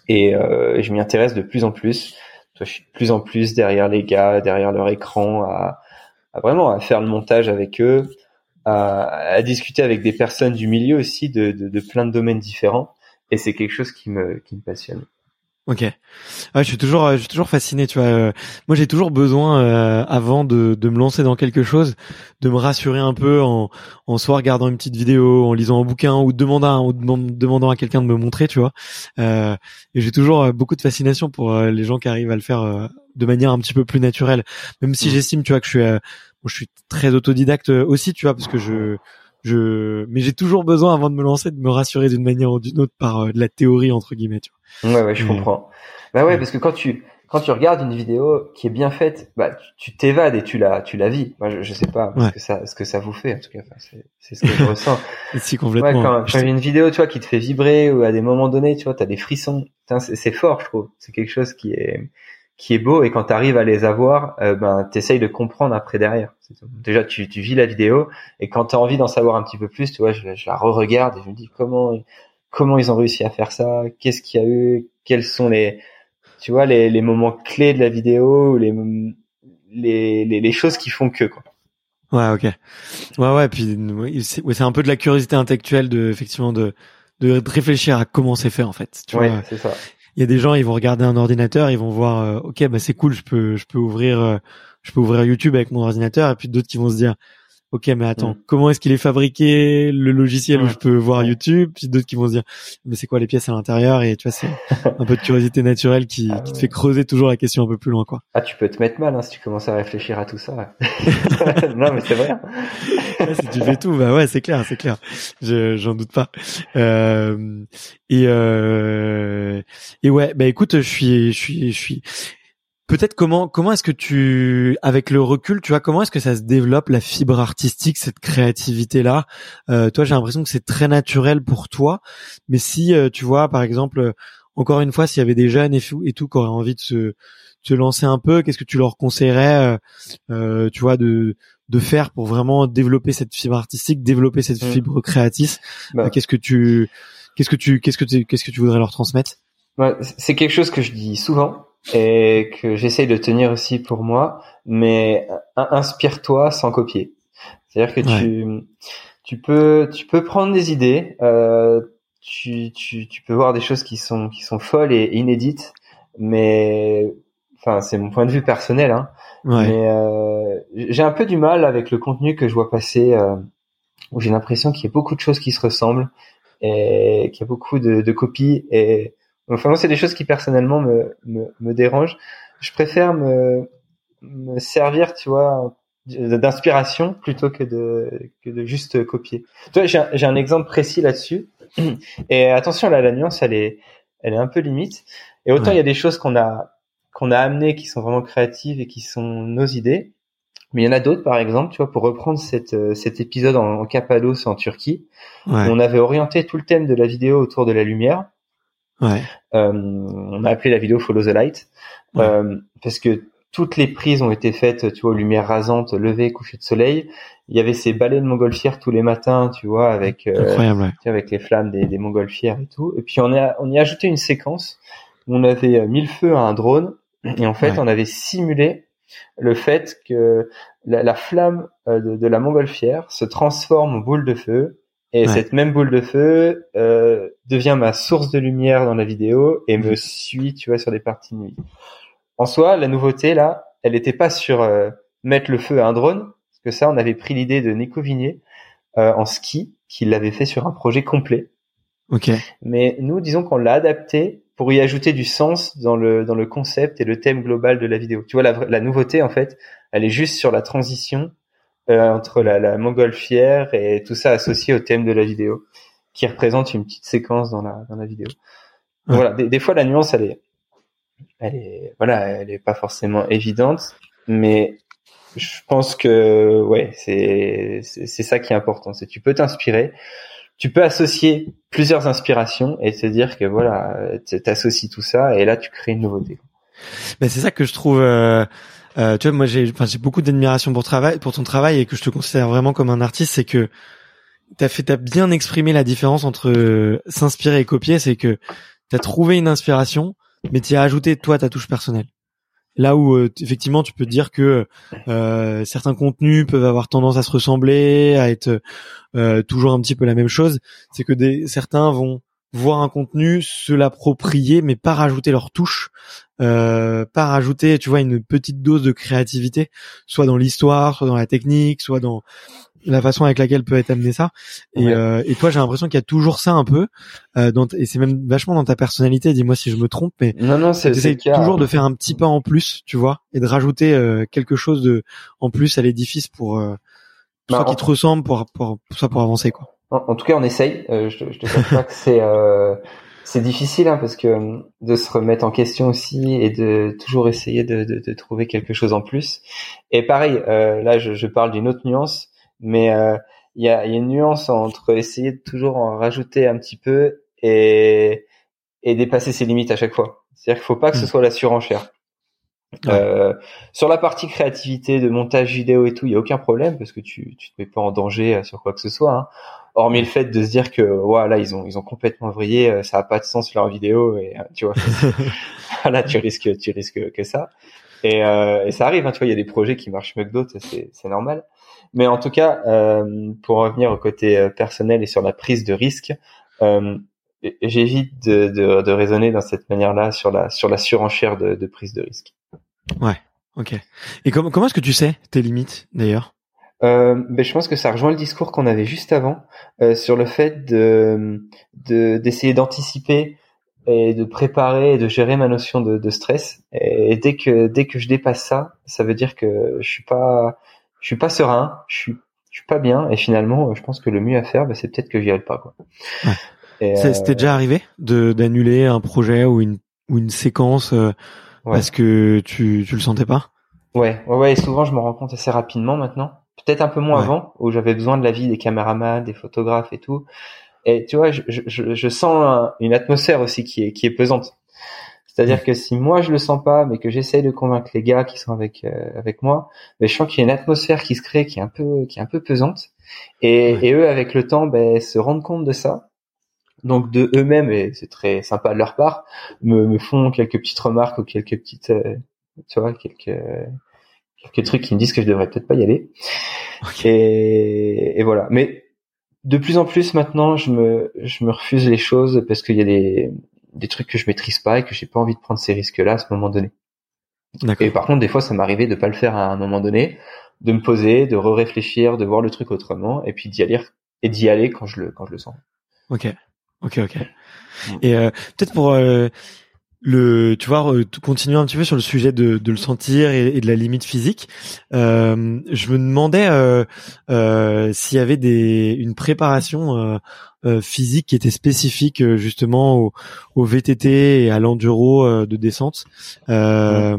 et euh, je m'y intéresse de plus en plus. Je suis de plus en plus derrière les gars, derrière leur écran, à, vraiment faire le montage avec eux, à, discuter avec des personnes du milieu aussi de, de, plein de domaines différents. Et c'est quelque chose qui me passionne. Ok. Ouais, je suis toujours, je suis toujours fasciné. Tu vois, euh, moi j'ai toujours besoin, euh, avant de, de me lancer dans quelque chose, de me rassurer un peu en, en soit regardant une petite vidéo, en lisant un bouquin ou demandant, ou demandant à quelqu'un de me montrer. Tu vois. Euh, et j'ai toujours beaucoup de fascination pour euh, les gens qui arrivent à le faire euh, de manière un petit peu plus naturelle. Même si Mm. j'estime, tu vois, que je suis, euh, je suis très autodidacte aussi, tu vois, parce que je je mais j'ai toujours besoin avant de me lancer de me rassurer d'une manière ou d'une autre par euh, de la théorie entre guillemets tu Ouais ouais je comprends. Bah ouais Ouais. parce que quand tu quand tu regardes une vidéo qui est bien faite, bah tu- t'évades et tu la tu la vis. Moi je, je sais pas Ouais. ce que ça ce que ça vous fait en tout cas. Enfin, c'est c'est ce que je ressens. vois si Ouais, complètement quand, Je quand j'ai une vidéo, tu vois, qui te fait vibrer ou à des moments donnés, tu vois, t'as des frissons. C'est fort, je trouve. C'est quelque chose qui est qui est beau et quand t'arrives à les avoir, euh, ben t'essayes de comprendre après derrière. Déjà, tu, tu vis la vidéo et quand t'as envie d'en savoir un petit peu plus, tu vois, je, je la re-regarde et je me dis comment comment ils ont réussi à faire ça, qu'est-ce qu'il y a eu, quels sont les tu vois les, les moments clés de la vidéo, les les, les les choses qui font que quoi. ouais ok ouais ouais puis ouais, c'est un peu de la curiosité intellectuelle de effectivement de de réfléchir à comment c'est fait en fait tu Ouais, c'est ça. Il y a des gens ils vont regarder un ordinateur ils vont voir euh, ok bah c'est cool je peux je peux ouvrir euh, je peux ouvrir YouTube avec mon ordinateur et puis d'autres qui vont se dire ok mais attends Mm. comment est-ce qu'il est fabriqué le logiciel où je peux voir Ouais. YouTube? Puis d'autres qui vont se dire mais c'est quoi les pièces à l'intérieur? Et tu vois c'est un peu de curiosité naturelle qui, Ah qui te fait creuser toujours la question un peu plus loin quoi Ah, tu peux te mettre mal hein, si tu commences à réfléchir à tout ça. non, mais c'est vrai. hein. Ouais, si tu fais tout, bah ouais, c'est clair, c'est clair. Je, j'en doute pas. Euh, et euh, et ouais, bah écoute, je suis, je suis, je suis. Peut-être comment, comment est-ce que tu, avec le recul, tu vois, comment est-ce que ça se développe la fibre artistique, cette créativité là euh, Toi, j'ai l'impression que c'est très naturel pour toi, mais si euh, tu vois, par exemple, euh, encore une fois, s'il y avait des jeunes et, tout qui auraient envie de se, de se lancer un peu, qu'est-ce que tu leur conseillerais, euh, euh, tu vois, de de faire pour vraiment développer cette fibre artistique, développer cette Mm. fibre créatrice? Bah. Euh, Qu'est-ce que tu, qu'est-ce que tu, qu'est-ce que tu, qu'est-ce que tu voudrais leur transmettre? C'est quelque chose que je dis souvent et que j'essaye de tenir aussi pour moi, mais in- inspire-toi sans copier. C'est-à-dire que tu, tu peux, tu peux prendre des idées, euh, tu, tu, tu peux voir des choses qui sont, qui sont folles et inédites, mais, enfin, c'est mon point de vue personnel, hein, Ouais, mais euh, j'ai un peu du mal avec le contenu que je vois passer, euh, où j'ai l'impression qu'il y a beaucoup de choses qui se ressemblent et qu'il y a beaucoup de, de copies. Et enfin, moi, c'est des choses qui personnellement me, me, me dérangent. Je préfère me, me servir, tu vois, d'inspiration plutôt que de, que de juste copier. Tu vois, j'ai un, j'ai un exemple précis là-dessus. Et attention, là, la nuance, elle est, elle est un peu limite. Et autant il Ouais. y a des choses qu'on a qu'on a amenées qui sont vraiment créatives et qui sont nos idées. Mais il y en a d'autres, par exemple, tu vois, pour reprendre cette, euh, cet épisode en, en Cappadoce, en Turquie, ouais, on avait orienté tout le thème de la vidéo autour de la lumière. Ouais, Euh, on a appelé la vidéo Follow the Light Ouais. euh, parce que toutes les prises ont été faites, tu vois, aux lumières rasantes, lever, coucher de soleil. Il y avait ces balais de montgolfières tous les matins, tu vois, avec euh, incroyable. Ouais. tu sais, avec les flammes des, des montgolfières et tout. Et puis on a on y a ajouté une séquence où on avait euh, mis le feu à un drone et en fait Ouais. on avait simulé le fait que la, flamme de, la montgolfière se transforme en boule de feu et cette même boule de feu devient ma source de lumière dans la vidéo et me suit, tu vois, sur des parties nuit. En soi, la nouveauté là, elle n'était pas sur mettre le feu à un drone, parce que ça, on avait pris l'idée de Nico Vignier en ski, qui l'avait fait sur un projet complet. Ok. Mais nous, disons qu'on l'a adapté pour y ajouter du sens dans le dans le concept et le thème global de la vidéo. Tu vois, la, la nouveauté en fait, elle est juste sur la transition euh, entre la, la montgolfière et tout ça associé au thème de la vidéo, qui représente une petite séquence dans la dans la vidéo. Voilà, des, des, fois la nuance elle est elle est voilà, elle est pas forcément évidente, mais je pense que ouais, c'est c'est ça qui est important, c'est tu peux t'inspirer tu peux associer plusieurs inspirations et te dire que voilà, t'associes tout ça et là tu crées une nouveauté. Mais c'est ça que je trouve. Euh, euh, tu vois, moi j'ai, j'ai beaucoup d'admiration pour travail, pour ton travail et que je te considère vraiment comme un artiste, c'est que t'as fait, t'as bien exprimé la différence entre euh, s'inspirer et copier, c'est que t'as trouvé une inspiration, mais t'y as ajouté toi ta touche personnelle. Là où euh, effectivement tu peux dire que euh, certains contenus peuvent avoir tendance à se ressembler, à être euh, toujours un petit peu la même chose, c'est que des, certains vont voir un contenu, se l'approprier, mais pas rajouter leur touche, pas rajouter, tu vois, une petite dose de créativité, soit dans l'histoire, soit dans la technique, soit dans la façon avec laquelle peut être amené ça. Et, euh, et toi, j'ai l'impression qu'il y a toujours ça un peu, euh, dans et c'est même vachement dans ta personnalité. Dis-moi si je me trompe, mais non, non, c'est toujours de faire un petit pas en plus, tu vois, et de rajouter euh, quelque chose de en plus à l'édifice pour euh, soit bah, qui te ressemble, pour, pour, soit pour avancer quoi. En, tout cas, on essaye. Euh, je, je te cache pas que c'est euh, c'est difficile hein, parce que de se remettre en question aussi et de toujours essayer de, de, de trouver quelque chose en plus. Et pareil, là, je, je parle d'une autre nuance mais euh, il y, a, y, a, une nuance entre essayer de toujours en rajouter un petit peu et, et dépasser ses limites à chaque fois. C'est-à-dire qu'il faut pas que ce hmm. soit la surenchère. Euh, sur la partie créativité de montage vidéo et tout, il y a aucun problème parce que tu tu te mets pas en danger euh, sur quoi que ce soit. Hein. Hormis le fait de se dire que voilà ils ont ils ont complètement vrillé, euh, ça a pas de sens leur vidéo et tu vois là tu risques tu risques que ça. Et, euh, et ça arrive, hein, tu vois, il y a des projets qui marchent mieux que d'autres, c'est c'est normal. Mais en tout cas, euh, pour revenir au côté euh, personnel et sur la prise de risque, euh, j'évite de, de, de, raisonner dans cette manière-là sur la sur la surenchère de, de prise de risque. Ouais, ok. Et comment comment est-ce que tu sais tes limites d'ailleurs? Euh, ben, je pense que ça rejoint le discours qu'on avait juste avant euh, sur le fait de d'essayer d'anticiper et de préparer et de gérer ma notion de, de stress. Et dès que dès que je dépasse ça, ça veut dire que je suis pas je suis pas serein, je suis, je suis pas bien, et finalement, je pense que le mieux à faire, bah, c'est peut-être que j'y arrive pas, quoi. Ouais. C'était euh, déjà arrivé de d'annuler un projet ou une ou une séquence euh, parce que tu tu le sentais pas? Ouais, ouais, ouais. Et souvent, je me rends compte assez rapidement maintenant. Peut-être un peu moins avant, où j'avais besoin de l'avis des caméramans, des photographes et tout. Et tu vois, je, je, je sens une atmosphère aussi qui est qui est pesante. C'est-à-dire que si moi je le sens pas, mais que j'essaye de convaincre les gars qui sont avec euh, avec moi, mais je sens qu'il y a une atmosphère qui se crée qui est un peu qui est un peu pesante. Et, et eux, avec le temps, ben, se rendent compte de ça. Donc de eux-mêmes, et c'est très sympa de leur part, me, me font quelques petites remarques ou quelques petites, euh, tu vois, quelques quelques trucs qui me disent que je devrais peut-être pas y aller. Et, et voilà. Mais de plus en plus maintenant, je me je me refuse les choses parce qu'il y a des des trucs que je maîtrise pas et que j'ai pas envie de prendre ces risques-là à ce moment donné. Et par contre, des fois, ça m'arrivait de pas le faire à un moment donné, de me poser, de re-réfléchir, de voir le truc autrement, et puis d'y aller et d'y aller quand je le quand je le sens. Ok, ok, ok. Et euh, peut-être pour euh, le, tu vois, continuer un petit peu sur le sujet de, de le sentir et, de la limite physique. Euh, je me demandais euh, euh, s'il y avait des, une préparation euh, physique qui était spécifique euh, justement au, au, VTT et à l'enduro de descente. parce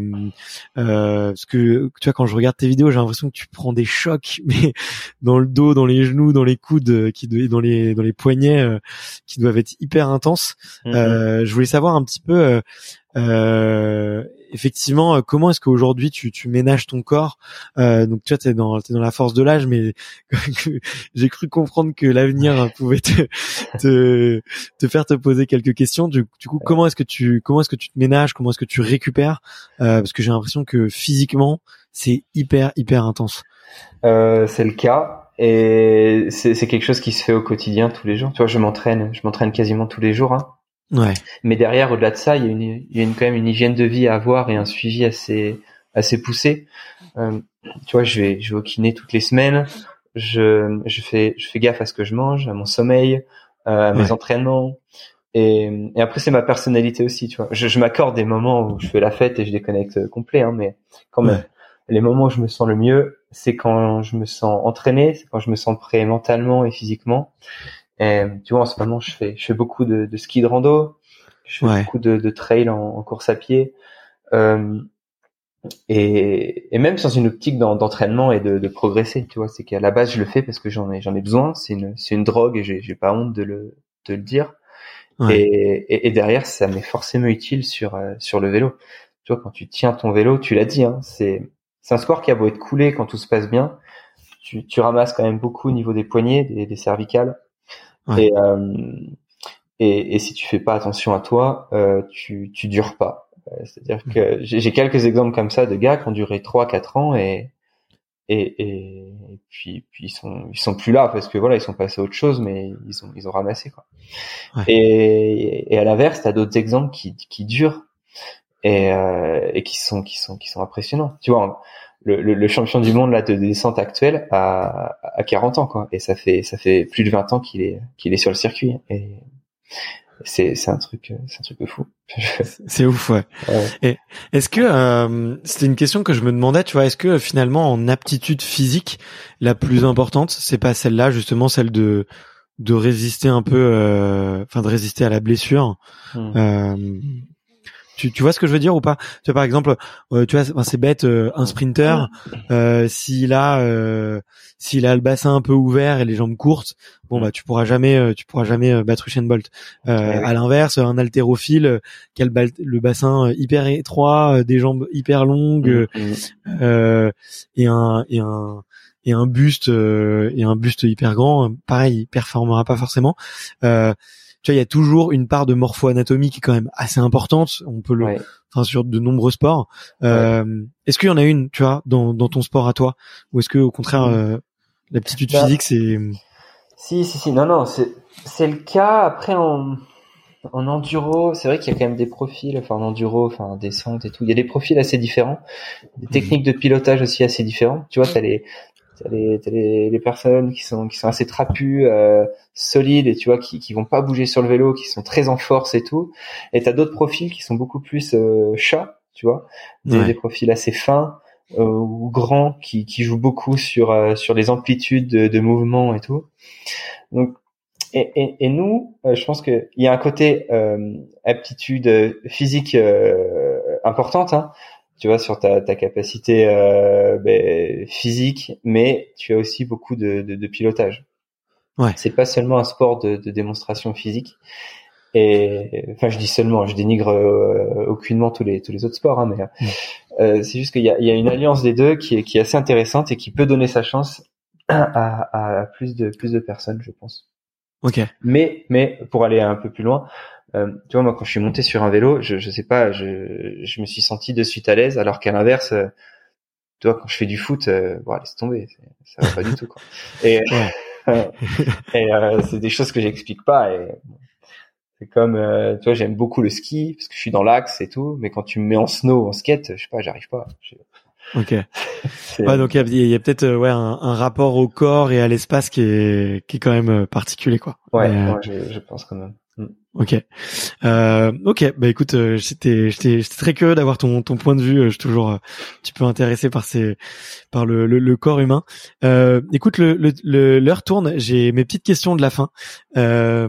que tu vois, quand je regarde tes vidéos, j'ai l'impression que tu prends des chocs, mais dans le dos, dans les genoux, dans les coudes, qui dans les dans les poignets, qui doivent être hyper intenses. Mm-hmm. je voulais savoir un petit peu euh, effectivement, euh, comment est-ce qu'aujourd'hui tu, tu ménages ton corps euh, Donc tu vois, t'es dans es dans la force de l'âge, mais j'ai cru comprendre que l'avenir pouvait te, te, te faire te poser quelques questions. Du, du coup, comment est-ce que tu comment est-ce que tu te ménages Comment est-ce que tu récupères euh, Parce que j'ai l'impression que physiquement, c'est hyper hyper intense. Euh, c'est le cas et c'est quelque chose qui se fait au quotidien tous les jours. Tu vois, je m'entraîne, je m'entraîne quasiment tous les jours. Hein. Ouais. Mais derrière, au-delà de ça, il y a, une, il y a une, quand même une hygiène de vie à avoir et un suivi assez assez poussé. Euh, tu vois, je vais je vais au kiné toutes les semaines. Je je fais je fais gaffe à ce que je mange, à mon sommeil, euh, à mes entraînements. Et, et après, c'est ma personnalité aussi, tu vois. Je, je m'accorde des moments où je fais la fête et je déconnecte complet, hein, mais quand même, les moments où je me sens le mieux, c'est quand je me sens entraîné, c'est quand je me sens prêt mentalement et physiquement. Et, tu vois, en ce moment, je fais, je fais beaucoup de, de ski de rando, je fais beaucoup de, de trail en, en, course à pied. Euh, et, et, même sans une optique d'entraînement et de, de, progresser, tu vois, c'est qu'à la base je le fais parce que j'en ai j'en ai besoin, c'est une c'est une drogue et j'ai pas honte de le de le dire. Et, et, derrière, ça m'est forcément utile sur euh, sur le vélo. Tu vois, quand tu tiens ton vélo, tu l'as dit, hein, c'est c'est un sport qui a beau être coulé quand tout se passe bien, tu, tu ramasses quand même beaucoup au niveau des poignets, des, des cervicales. Et, euh, et, et si tu fais pas attention à toi, euh, tu tu dures pas. Euh, c'est-à-dire que j'ai quelques exemples comme ça de gars qui ont duré 3-4 ans et et, et, puis, puis ils sont ils sont plus là parce que voilà ils sont passés à autre chose mais ils ont ils ont ramassé quoi ouais. et, et à l'inverse t'as d'autres exemples qui qui durent et euh, et qui sont qui sont qui sont impressionnants tu vois le, le, le champion du monde là de descente actuelle a à 40 ans quoi. Et ça fait ça fait plus de 20 ans qu'il est qu'il est sur le circuit. Et c'est c'est un truc c'est un truc de fou. C'est ouf ouais, ouais. et est-ce que euh, c'était une question que je me demandais tu vois est-ce que finalement en aptitude physique la plus importante c'est pas celle-là justement celle de de résister un peu euh, enfin de résister à la blessure? Mmh. euh, tu, tu vois ce que je veux dire ou pas? Tu vois par exemple, euh, tu vois, c'est bête, euh, un sprinter, euh, s'il a, euh, s'il a le bassin un peu ouvert et les jambes courtes, bon bah tu pourras jamais, euh, tu pourras jamais battre Usain Bolt. à l'inverse, un haltérophile qui a le, le bassin hyper étroit, des jambes hyper longues mm, mm. et un et un et un buste et un buste hyper grand, pareil, il performera pas forcément. Euh, tu vois, il y a toujours une part de morpho-anatomie qui est quand même assez importante. On peut le, ouais. enfin, sur de nombreux sports. Euh, ouais. Est-ce qu'il y en a une, tu vois, dans, dans ton sport à toi, ou est-ce que au contraire, euh, l'aptitude bah, physique, c'est Si, si, si. Non, non, c'est c'est le cas. Après, en en enduro, c'est vrai qu'il y a quand même des profils, enfin en enduro, enfin en descente et tout. Il y a des profils assez différents, des techniques de pilotage aussi assez différentes. Tu vois, t'as les les, t'as les, les personnes qui sont qui sont assez trapues, euh, solides et tu vois qui qui vont pas bouger sur le vélo, qui sont très en force et tout. Et t'as d'autres profils qui sont beaucoup plus euh, chats, tu vois, des, ouais. des, profils assez fins euh, ou grands qui qui jouent beaucoup sur euh, sur les amplitudes de, de mouvement et tout. Donc et, et, et nous, euh, je pense qu'il y a un côté euh, aptitude physique euh, importante. Hein, tu vois, sur ta, ta capacité euh, ben, physique, mais tu as aussi beaucoup de, de, de pilotage. Ouais. C'est pas seulement un sport de, de, démonstration physique. Et enfin, je dis seulement, je dénigre euh, aucunement tous les tous les autres sports, hein, mais mmh. euh, c'est juste qu'il y a, il y a une alliance des deux qui est, qui est assez intéressante et qui peut donner sa chance à, à plus de plus de personnes, je pense. Ok. Mais mais pour aller un peu plus loin, euh, tu vois, moi, quand je suis monté sur un vélo, je, je sais pas, je, je me suis senti de suite à l'aise, alors qu'à l'inverse, euh, tu vois, quand je fais du foot, euh, bon, laisse tomber, ça va pas du tout, quoi. Et, et euh, c'est des choses que j'explique pas. Et c'est comme, euh, tu vois, j'aime beaucoup le ski parce que je suis dans l'axe et tout, mais quand tu me mets en snow, en skate, je sais pas, j'arrive pas. Je... Ok. ouais, donc il y a, peut-être euh, ouais un, un, rapport au corps et à l'espace qui est qui est quand même particulier, quoi. Ouais, mais, ouais je, je pense quand même. Mm. Ok, euh, ok. Bah écoute, euh, j'étais, j'étais, j'étais très curieux d'avoir ton ton point de vue. Je suis toujours un petit peu intéressé par ces, par le le, le corps humain. Euh, écoute, le le l'heure tourne. J'ai mes petites questions de la fin. Euh,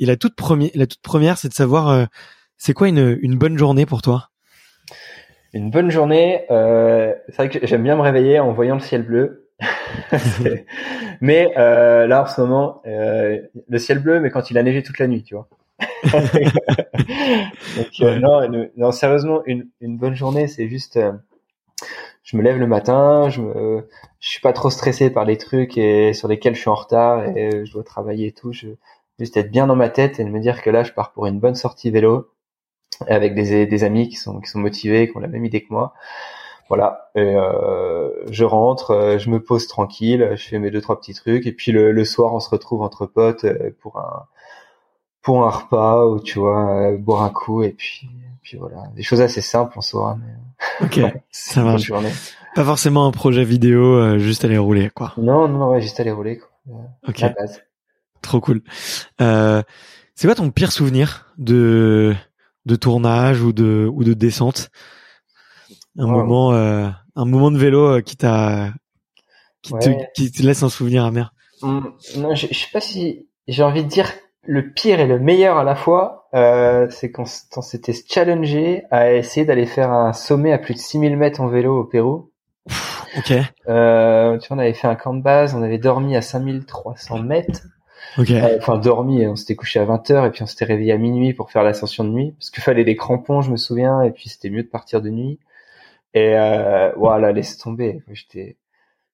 et la toute première, la toute première, c'est de savoir, euh, c'est quoi une une bonne journée pour toi? Une bonne journée. Euh, c'est vrai que j'aime bien me réveiller en voyant le ciel bleu. mais euh, là en ce moment, euh, le ciel bleu, mais quand il a neigé toute la nuit, tu vois. Donc, euh, non, non, sérieusement, une, une bonne journée, c'est juste, euh, je me lève le matin, je me, je suis pas trop stressé par les trucs et sur lesquels je suis en retard et je dois travailler et tout. Je juste être bien dans ma tête et de me dire que là, je pars pour une bonne sortie vélo avec des, des amis qui sont qui sont motivés, qui ont la même idée que moi voilà. Et euh, je rentre, euh, je me pose tranquille, je fais mes deux trois petits trucs, et puis le, le soir on se retrouve entre potes euh, pour un pour un repas ou tu vois euh, boire un coup et puis puis voilà des choses assez simples en soi. Mais... Ok, ça marche. Pas forcément un projet vidéo, juste aller rouler quoi. Non non ouais, juste aller rouler quoi. Ok. La base. Trop cool. c'est quoi ton pire souvenir de de tournage ou de ou de descente? Un moment euh, un moment de vélo euh, qui t'a qui, te, qui te laisse un souvenir amer. Hum, non je, je sais pas si j'ai envie de dire le pire et le meilleur à la fois euh, c'est quand on s'était challengé à essayer d'aller faire un sommet à plus de 6000 mètres en vélo au Pérou. Ok. Euh, tu vois on avait fait un camp de base on avait dormi à 5300 mètres. Okay. Euh, enfin dormi, on s'était couché à 20h et puis on s'était réveillé à minuit pour faire l'ascension de nuit parce qu'il fallait des crampons, je me souviens, et puis c'était mieux de partir de nuit. Et euh, voilà, laisse tomber. J'étais,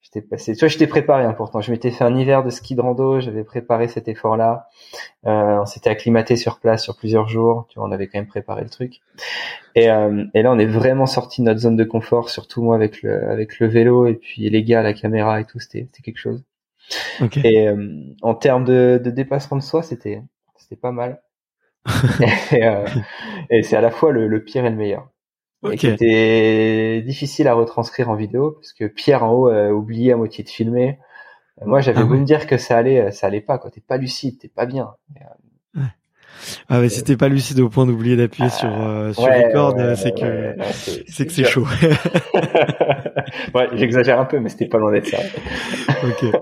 j'étais passé. Tu vois, j'étais préparé. Important. Je m'étais fait un hiver de ski de rando. J'avais préparé cet effort-là. Euh, on s'était acclimaté sur place sur plusieurs jours. Tu vois, on avait quand même préparé le truc. Et, euh, et là, on est vraiment sorti de notre zone de confort. Surtout moi avec le avec le vélo et puis les gars, la caméra et tout. C'était c'était quelque chose. Okay. Et euh, en termes de, de dépassement de soi, c'était c'était pas mal. et, euh, et c'est à la fois le, le pire et le meilleur okay. et qui était difficile à retranscrire en vidéo parce que Pierre en haut a oublié à moitié de filmer. Moi, j'avais Ah voulu ouais. me dire que ça allait, ça allait pas. Quoi, t'es pas lucide, t'es pas bien. Mais, euh, Ah mais si t'es pas lucide au point d'oublier d'appuyer sur euh, sur ouais, record, ouais, c'est que ouais, c'est que c'est chaud. ouais, j'exagère un peu, mais c'était pas loin d'être ça. ok.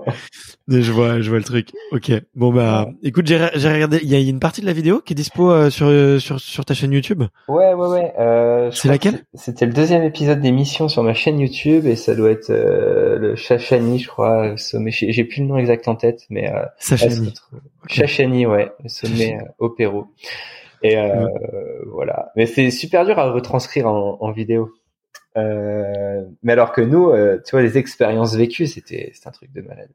Mais je vois, je vois le truc. Ok. Bon bah, écoute, j'ai j'ai regardé. Il y a une partie de la vidéo qui est dispo euh, sur sur sur ta chaîne YouTube? Ouais, ouais, ouais. Euh, C'est laquelle? que C'était le deuxième épisode d'émission sur ma chaîne YouTube et ça doit être euh, le Chachani, je crois. Sommet. J'ai plus le nom exact en tête, mais euh, Chachani, ouais, le sommet euh, au Pérou. Et euh, voilà. Mais c'est super dur à retranscrire en, en vidéo. Euh, mais alors que nous, euh, tu vois, les expériences vécues, c'était c'est un truc de malade.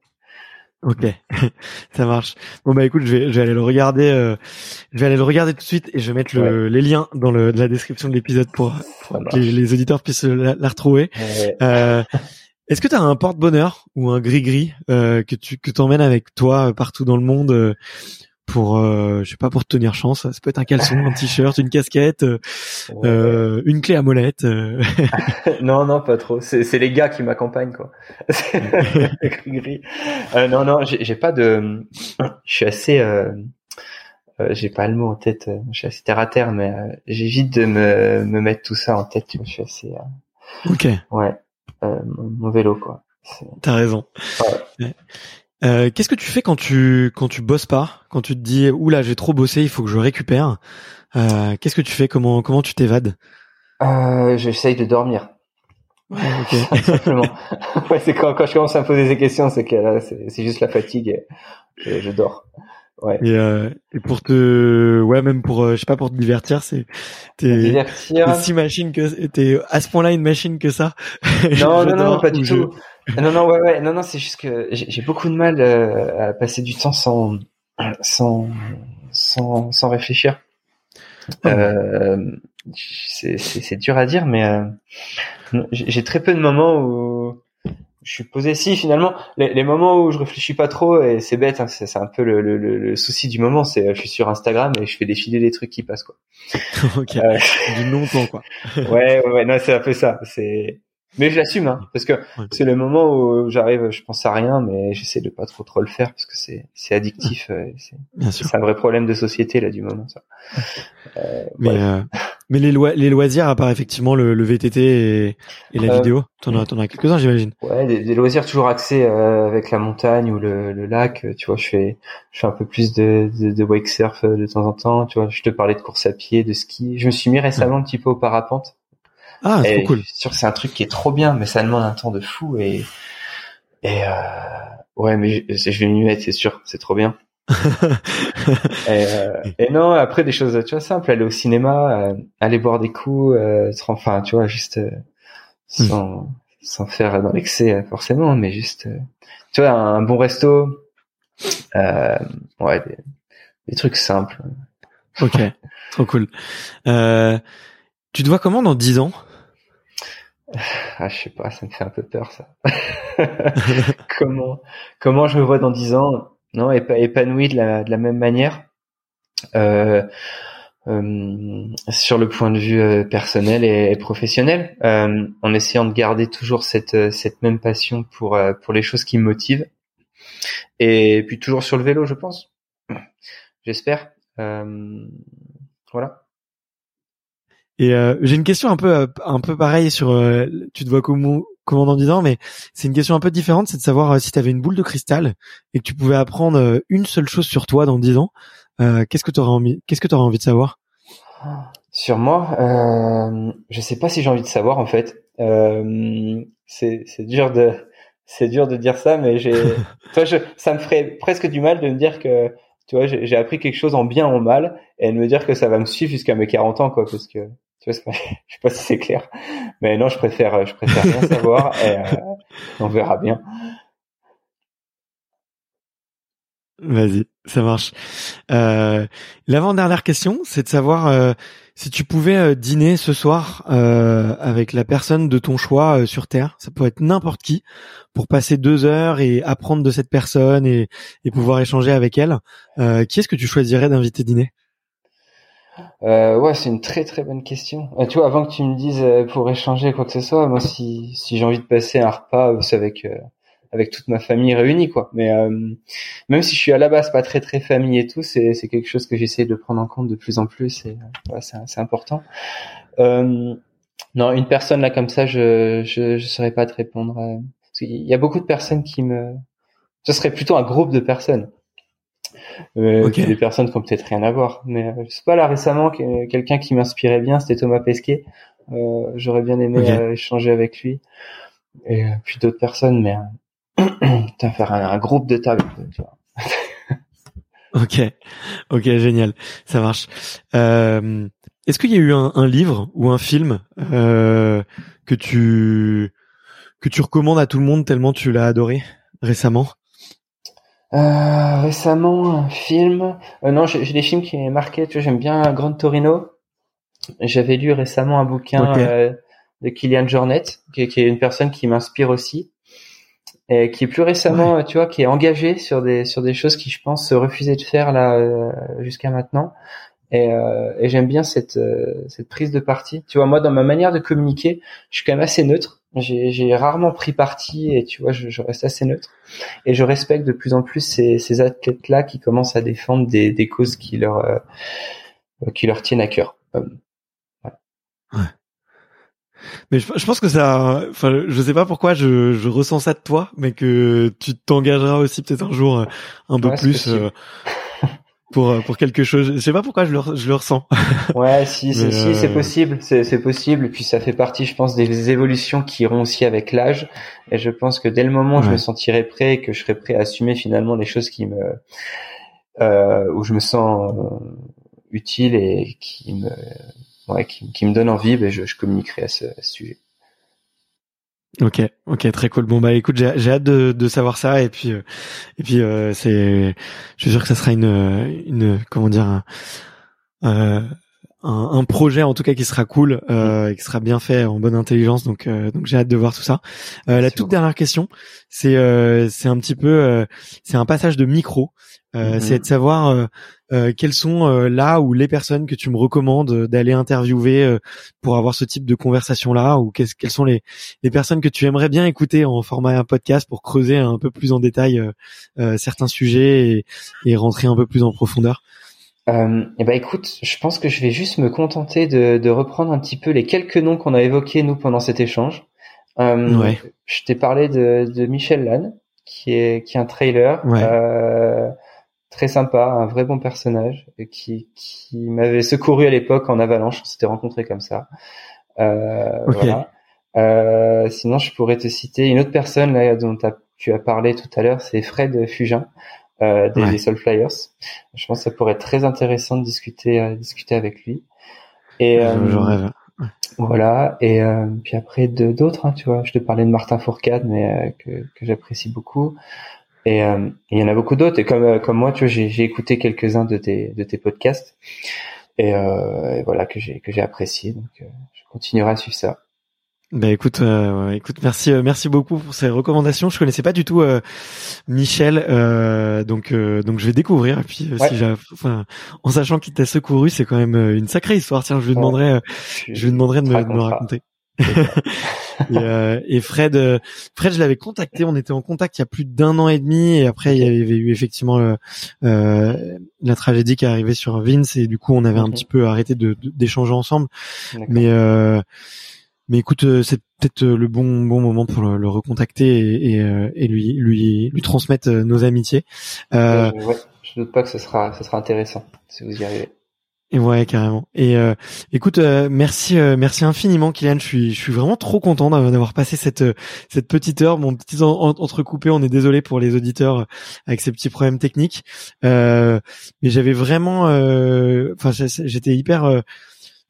Ok, ça marche. Bon bah écoute, je vais, je vais aller le regarder. euh, je vais aller le regarder tout de suite et je vais mettre le, les liens dans le, la description de l'épisode pour, pour que les, les auditeurs puissent la, la retrouver. Ouais. Est-ce que tu as un porte-bonheur ou un gris-gris euh, que tu que t'emmènes avec toi euh, partout dans le monde euh, pour, euh, je sais pas, pour te tenir chance? Ça peut être un caleçon, un t-shirt, une casquette, euh, Ouais. une clé à molette. non, non, pas trop. C'est c'est les gars qui m'accompagnent, quoi. Gris-gris. euh, non, non, j'ai j'ai pas de. Je suis assez. J'ai pas le mot en tête. Je suis assez terre à terre, mais j'évite de me, me mettre tout ça en tête. Je suis assez. euh, ok, Ouais. Euh, mon, mon vélo, quoi. T'as raison. Ouais. Euh, Qu'est-ce que tu fais quand tu quand tu bosses pas, quand tu te dis oula j'ai trop bossé, il faut que je récupère. Euh, Qu'est-ce que tu fais? Comment comment tu t'évades? Euh, J'essaye de dormir. Ouais, ok. Simplement. ouais, c'est quand, quand je commence à me poser des questions, c'est que là, c'est c'est juste la fatigue et je, je dors. Ouais. Et, euh, et pour te, ouais, même pour, euh, je sais pas, pour te divertir, c'est, t'es, si machine que, t'es à ce point-là une machine que ça. Non, non, non, pas du je- tout. Non, non, ouais, ouais, non, non, c'est juste que j'ai beaucoup de mal euh, à passer du temps sans, sans, sans, sans réfléchir. Oh. Euh, c'est c'est- c'est dur à dire, mais euh, j'ai très peu de moments où je suis posé. Si, finalement, les, les moments où je réfléchis pas trop, et c'est bête, hein, c'est un peu le, le, le, le souci du moment, c'est euh, je suis sur Instagram et je fais défiler les trucs qui passent, quoi. ok. Euh, Du non-temps, quoi. ouais, ouais, ouais, non, c'est un peu ça. C'est, mais je l'assume, hein, parce que c'est le moment où j'arrive, je pense à rien, mais j'essaie de pas trop trop le faire parce que c'est c'est addictif. euh, C'est un vrai problème de société là du moment. Ça. Euh, Mais, ouais. euh, mais les, les loisirs, à part effectivement le, le VTT et, et la Euh, vidéo, t'en as, t'en as quelques-uns, j'imagine. Ouais, des, des loisirs toujours axés euh, avec la montagne ou le, le lac. euh, Tu vois, je fais je fais un peu plus de de, de wake surf euh, de temps en temps. Tu vois, je te parlais de course à pied, de ski. Je me suis mis récemment un petit peu au parapente. Ah, c'est cool. Je suis sûr que c'est un truc qui est trop bien, mais ça demande un temps de fou et et euh, ouais, mais je, je vais m'y mettre, c'est sûr, c'est trop bien. Et, euh, et non, après des choses, tu vois, simples, aller au cinéma, euh, aller boire des coups, euh, enfin, tu vois, juste euh, sans sans faire dans l'excès forcément, mais juste, tu vois, un, bon resto, ouais, des, des trucs simples. ok. Trop cool. Tu te vois comment dans 10 ans? ah, je sais pas, ça me fait un peu peur ça. comment comment je me vois dans dix ans? Non, épanoui de la, de la même manière. Euh, euh, sur le point de vue euh, personnel et, professionnel, euh, en essayant de garder toujours cette cette même passion pour pour les choses qui me motivent, et puis toujours sur le vélo, je pense. J'espère. voilà. Et j'ai une question un peu un peu pareille sur tu te vois comment comment dans 10 ans mais c'est une question un peu différente, c'est de savoir si tu avais une boule de cristal et que tu pouvais apprendre une seule chose sur toi dans 10 ans, euh, qu'est-ce que tu aurais envie Qu'est-ce que tu envie de savoir? Sur moi, euh, je sais pas si j'ai envie de savoir en fait. Euh, c'est dur de c'est dur de dire ça, mais j'ai toi je, ça me ferait presque du mal de me dire que tu vois j'ai appris quelque chose en bien ou en mal et de me dire que ça va me suivre jusqu'à mes 40 ans quoi parce que tu vois je sais pas si c'est clair mais non je préfère je préfère rien savoir et euh, on verra bien Vas-y, ça marche. Euh, L'avant-dernière question, c'est de savoir euh, si tu pouvais dîner ce soir avec la personne de ton choix sur Terre. Ça peut être n'importe qui, pour passer deux heures et apprendre de cette personne et, et pouvoir échanger avec elle. qui est-ce que tu choisirais d'inviter dîner? Ouais, c'est une très très bonne question. tu vois, avant que tu me dises pour échanger quoi que ce soit, moi si si j'ai envie de passer un repas, c'est avec avec toute ma famille réunie quoi. Mais euh, même si je suis à la base pas très très famille et tout, c'est c'est quelque chose que j'essaie de prendre en compte de plus en plus et euh, c'est important. Euh, non, une personne là comme ça, je je je saurais pas te répondre. Euh, il y a beaucoup de personnes qui me, ce serait plutôt un groupe de personnes. Euh, Des personnes qui ont peut-être rien à voir. Mais je sais pas là récemment quelqu'un qui m'inspirait bien, c'était Thomas Pesquet. Euh, J'aurais bien aimé échanger avec lui. Et puis d'autres personnes, mais Putain, faire un, groupe de table. ok, ok, génial, ça marche. Euh, Est-ce qu'il y a eu un, un, livre ou un film euh, que tu que tu recommandes à tout le monde tellement tu l'as adoré récemment? Euh, Récemment, un film. Euh, non, j'ai des films qui m'ont marqué. Tu vois, j'aime bien Grand Torino. J'avais lu récemment un bouquin euh, de Kylian Jornet, qui, qui, est une personne qui m'inspire aussi et qui est plus récemment, tu vois, qui est engagé sur des sur des choses qui, je pense, se refusait de faire là euh, jusqu'à maintenant. Et, euh, et j'aime bien cette euh, cette prise de parti. Tu vois, moi, dans ma manière de communiquer, je suis quand même assez neutre. J'ai rarement pris parti et tu vois, je, je, reste assez neutre. Et je respecte de plus en plus ces, ces athlètes-là qui commencent à défendre des, des causes qui leur qui leur tiennent à cœur. Voilà. Ouais. Mais je, pense que ça, enfin, je sais pas pourquoi je, je, ressens ça de toi, mais que tu t'engageras aussi peut-être un jour euh, un peu plus euh, pour euh, pour quelque chose. Je sais pas pourquoi je le, je le ressens. Ouais, si, si, c'est possible, c'est possible. Et puis ça fait partie, je pense, des évolutions qui iront aussi avec l'âge. Et je pense que dès le moment où je me sentirai prêt, que je serai prêt à assumer finalement les choses qui me, euh, où je me sens utile et qui me ouais, qui, qui, me donne envie, ben je, je communiquerai à ce, à ce, sujet. Ok, ok, très cool. Bon bah écoute, j'ai hâte de, de, savoir ça et puis euh, et puis euh, c'est, je suis sûr que ça sera une une comment dire un, euh, un, un, projet en tout cas qui sera cool euh, et qui sera bien fait en bonne intelligence. Donc euh, donc j'ai hâte de voir tout ça. Euh, la toute dernière question, c'est euh, c'est un petit peu euh, c'est un passage de micro. Euh, c'est de savoir quelles sont là ou les personnes que tu me recommandes d'aller interviewer pour avoir ce type de conversation là ou quelles, quelles sont les, les personnes que tu aimerais bien écouter en format un podcast pour creuser un peu plus en détail certains sujets et, et, rentrer un peu plus en profondeur. Euh, eh ben écoute, je pense que je vais juste me contenter de, de reprendre un petit peu les quelques noms qu'on a évoqués nous pendant cet échange. Euh, ouais. Je t'ai parlé de, de Michel Lannes, qui est qui est un trailer. Ouais. Euh, très sympa, un vrai bon personnage qui, qui m'avait secouru à l'époque en avalanche. On s'était rencontrés comme ça. Euh, voilà. Euh, sinon, je pourrais te citer une autre personne là dont tu as parlé tout à l'heure, c'est Fred Fugin euh, des, ouais. Soul Flyers. Je pense que ça pourrait être très intéressant de discuter euh, discuter avec lui. Et je rêve. Voilà. Et puis après d'autres, hein, tu vois, je te parlais de Martin Fourcade, mais que, que j'apprécie beaucoup. Et euh, il y en a beaucoup d'autres. Et comme euh, comme moi, tu vois, j'ai écouté quelques-uns de tes de tes podcasts et, euh, et voilà que j'ai que j'ai apprécié. Donc, euh, je continuerai à suivre ça. Bah écoute, euh, écoute, merci, euh, merci beaucoup pour ces recommandations. Je connaissais pas du tout euh, Michel, donc donc je vais découvrir. Et puis si j'ai, enfin, en sachant qu'il t'a secouru, c'est quand même une sacrée histoire. Tiens, je lui demanderai, je lui demanderai de me, de me raconter. et, et, Fred, Fred, je l'avais contacté. On était en contact il y a plus d'un an et demi, et après il y avait eu effectivement la tragédie qui est arrivée sur Vince, et du coup on avait un petit peu arrêté de d'échanger ensemble. Mais mais écoute, euh, c'est peut-être euh, le bon bon moment pour le, recontacter et, et, euh, et, lui lui lui transmettre nos amitiés. Euh, je, ouais, je doute pas que ce sera ce sera intéressant si vous y arrivez. Et ouais, carrément. Et écoute, merci, merci infiniment, Kylian. Je suis, je suis vraiment trop content d'avoir passé cette cette petite heure. Mon petit entrecoupé. On est désolé pour les auditeurs avec ces petits problèmes techniques. mais j'avais vraiment, enfin, j'étais hyper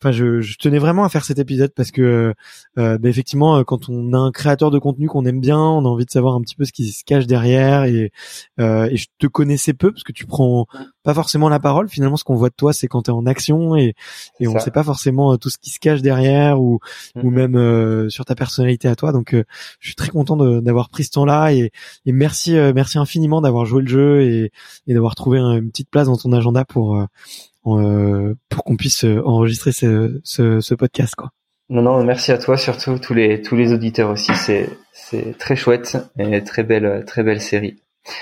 enfin je, tenais vraiment à faire cet épisode parce que euh, bah, effectivement euh, quand on a un créateur de contenu qu'on aime bien on a envie de savoir un petit peu ce qui se cache derrière et, euh, et je te connaissais peu parce que tu prends pas forcément la parole finalement ce qu'on voit de toi c'est quand tu es en action et, et on sait pas forcément euh, tout ce qui se cache derrière ou, ou même euh, sur ta personnalité à toi donc je suis très content d'avoir pris ce temps là et, et merci merci infiniment d'avoir joué le jeu et, et d'avoir trouvé une petite place dans ton agenda pour euh, pour qu'on puisse euh, enregistrer ce, ce, ce, podcast quoi. Non non, merci à toi surtout tous les tous les auditeurs aussi, c'est c'est très chouette et très belle très belle série.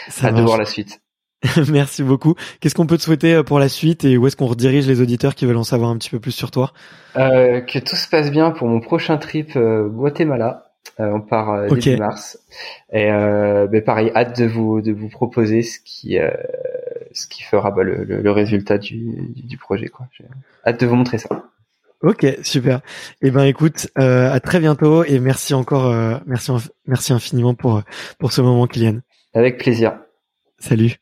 Ça Hâte de voir la suite. Merci beaucoup. Qu'est-ce qu'on peut te souhaiter euh, pour la suite et où est-ce qu'on redirige les auditeurs qui veulent en savoir un petit peu plus sur toi? Euh, Que tout se passe bien pour mon prochain trip Guatemala. on part début mars. Et ben pareil, hâte de vous de vous proposer ce qui ce qui fera bah, le, le, résultat du, du projet. Quoi. J'ai hâte de vous montrer ça. Ok, super. Eh ben, écoute, euh, à très bientôt et merci encore, euh, merci, merci infiniment pour pour ce moment, Kylian. Avec plaisir. Salut.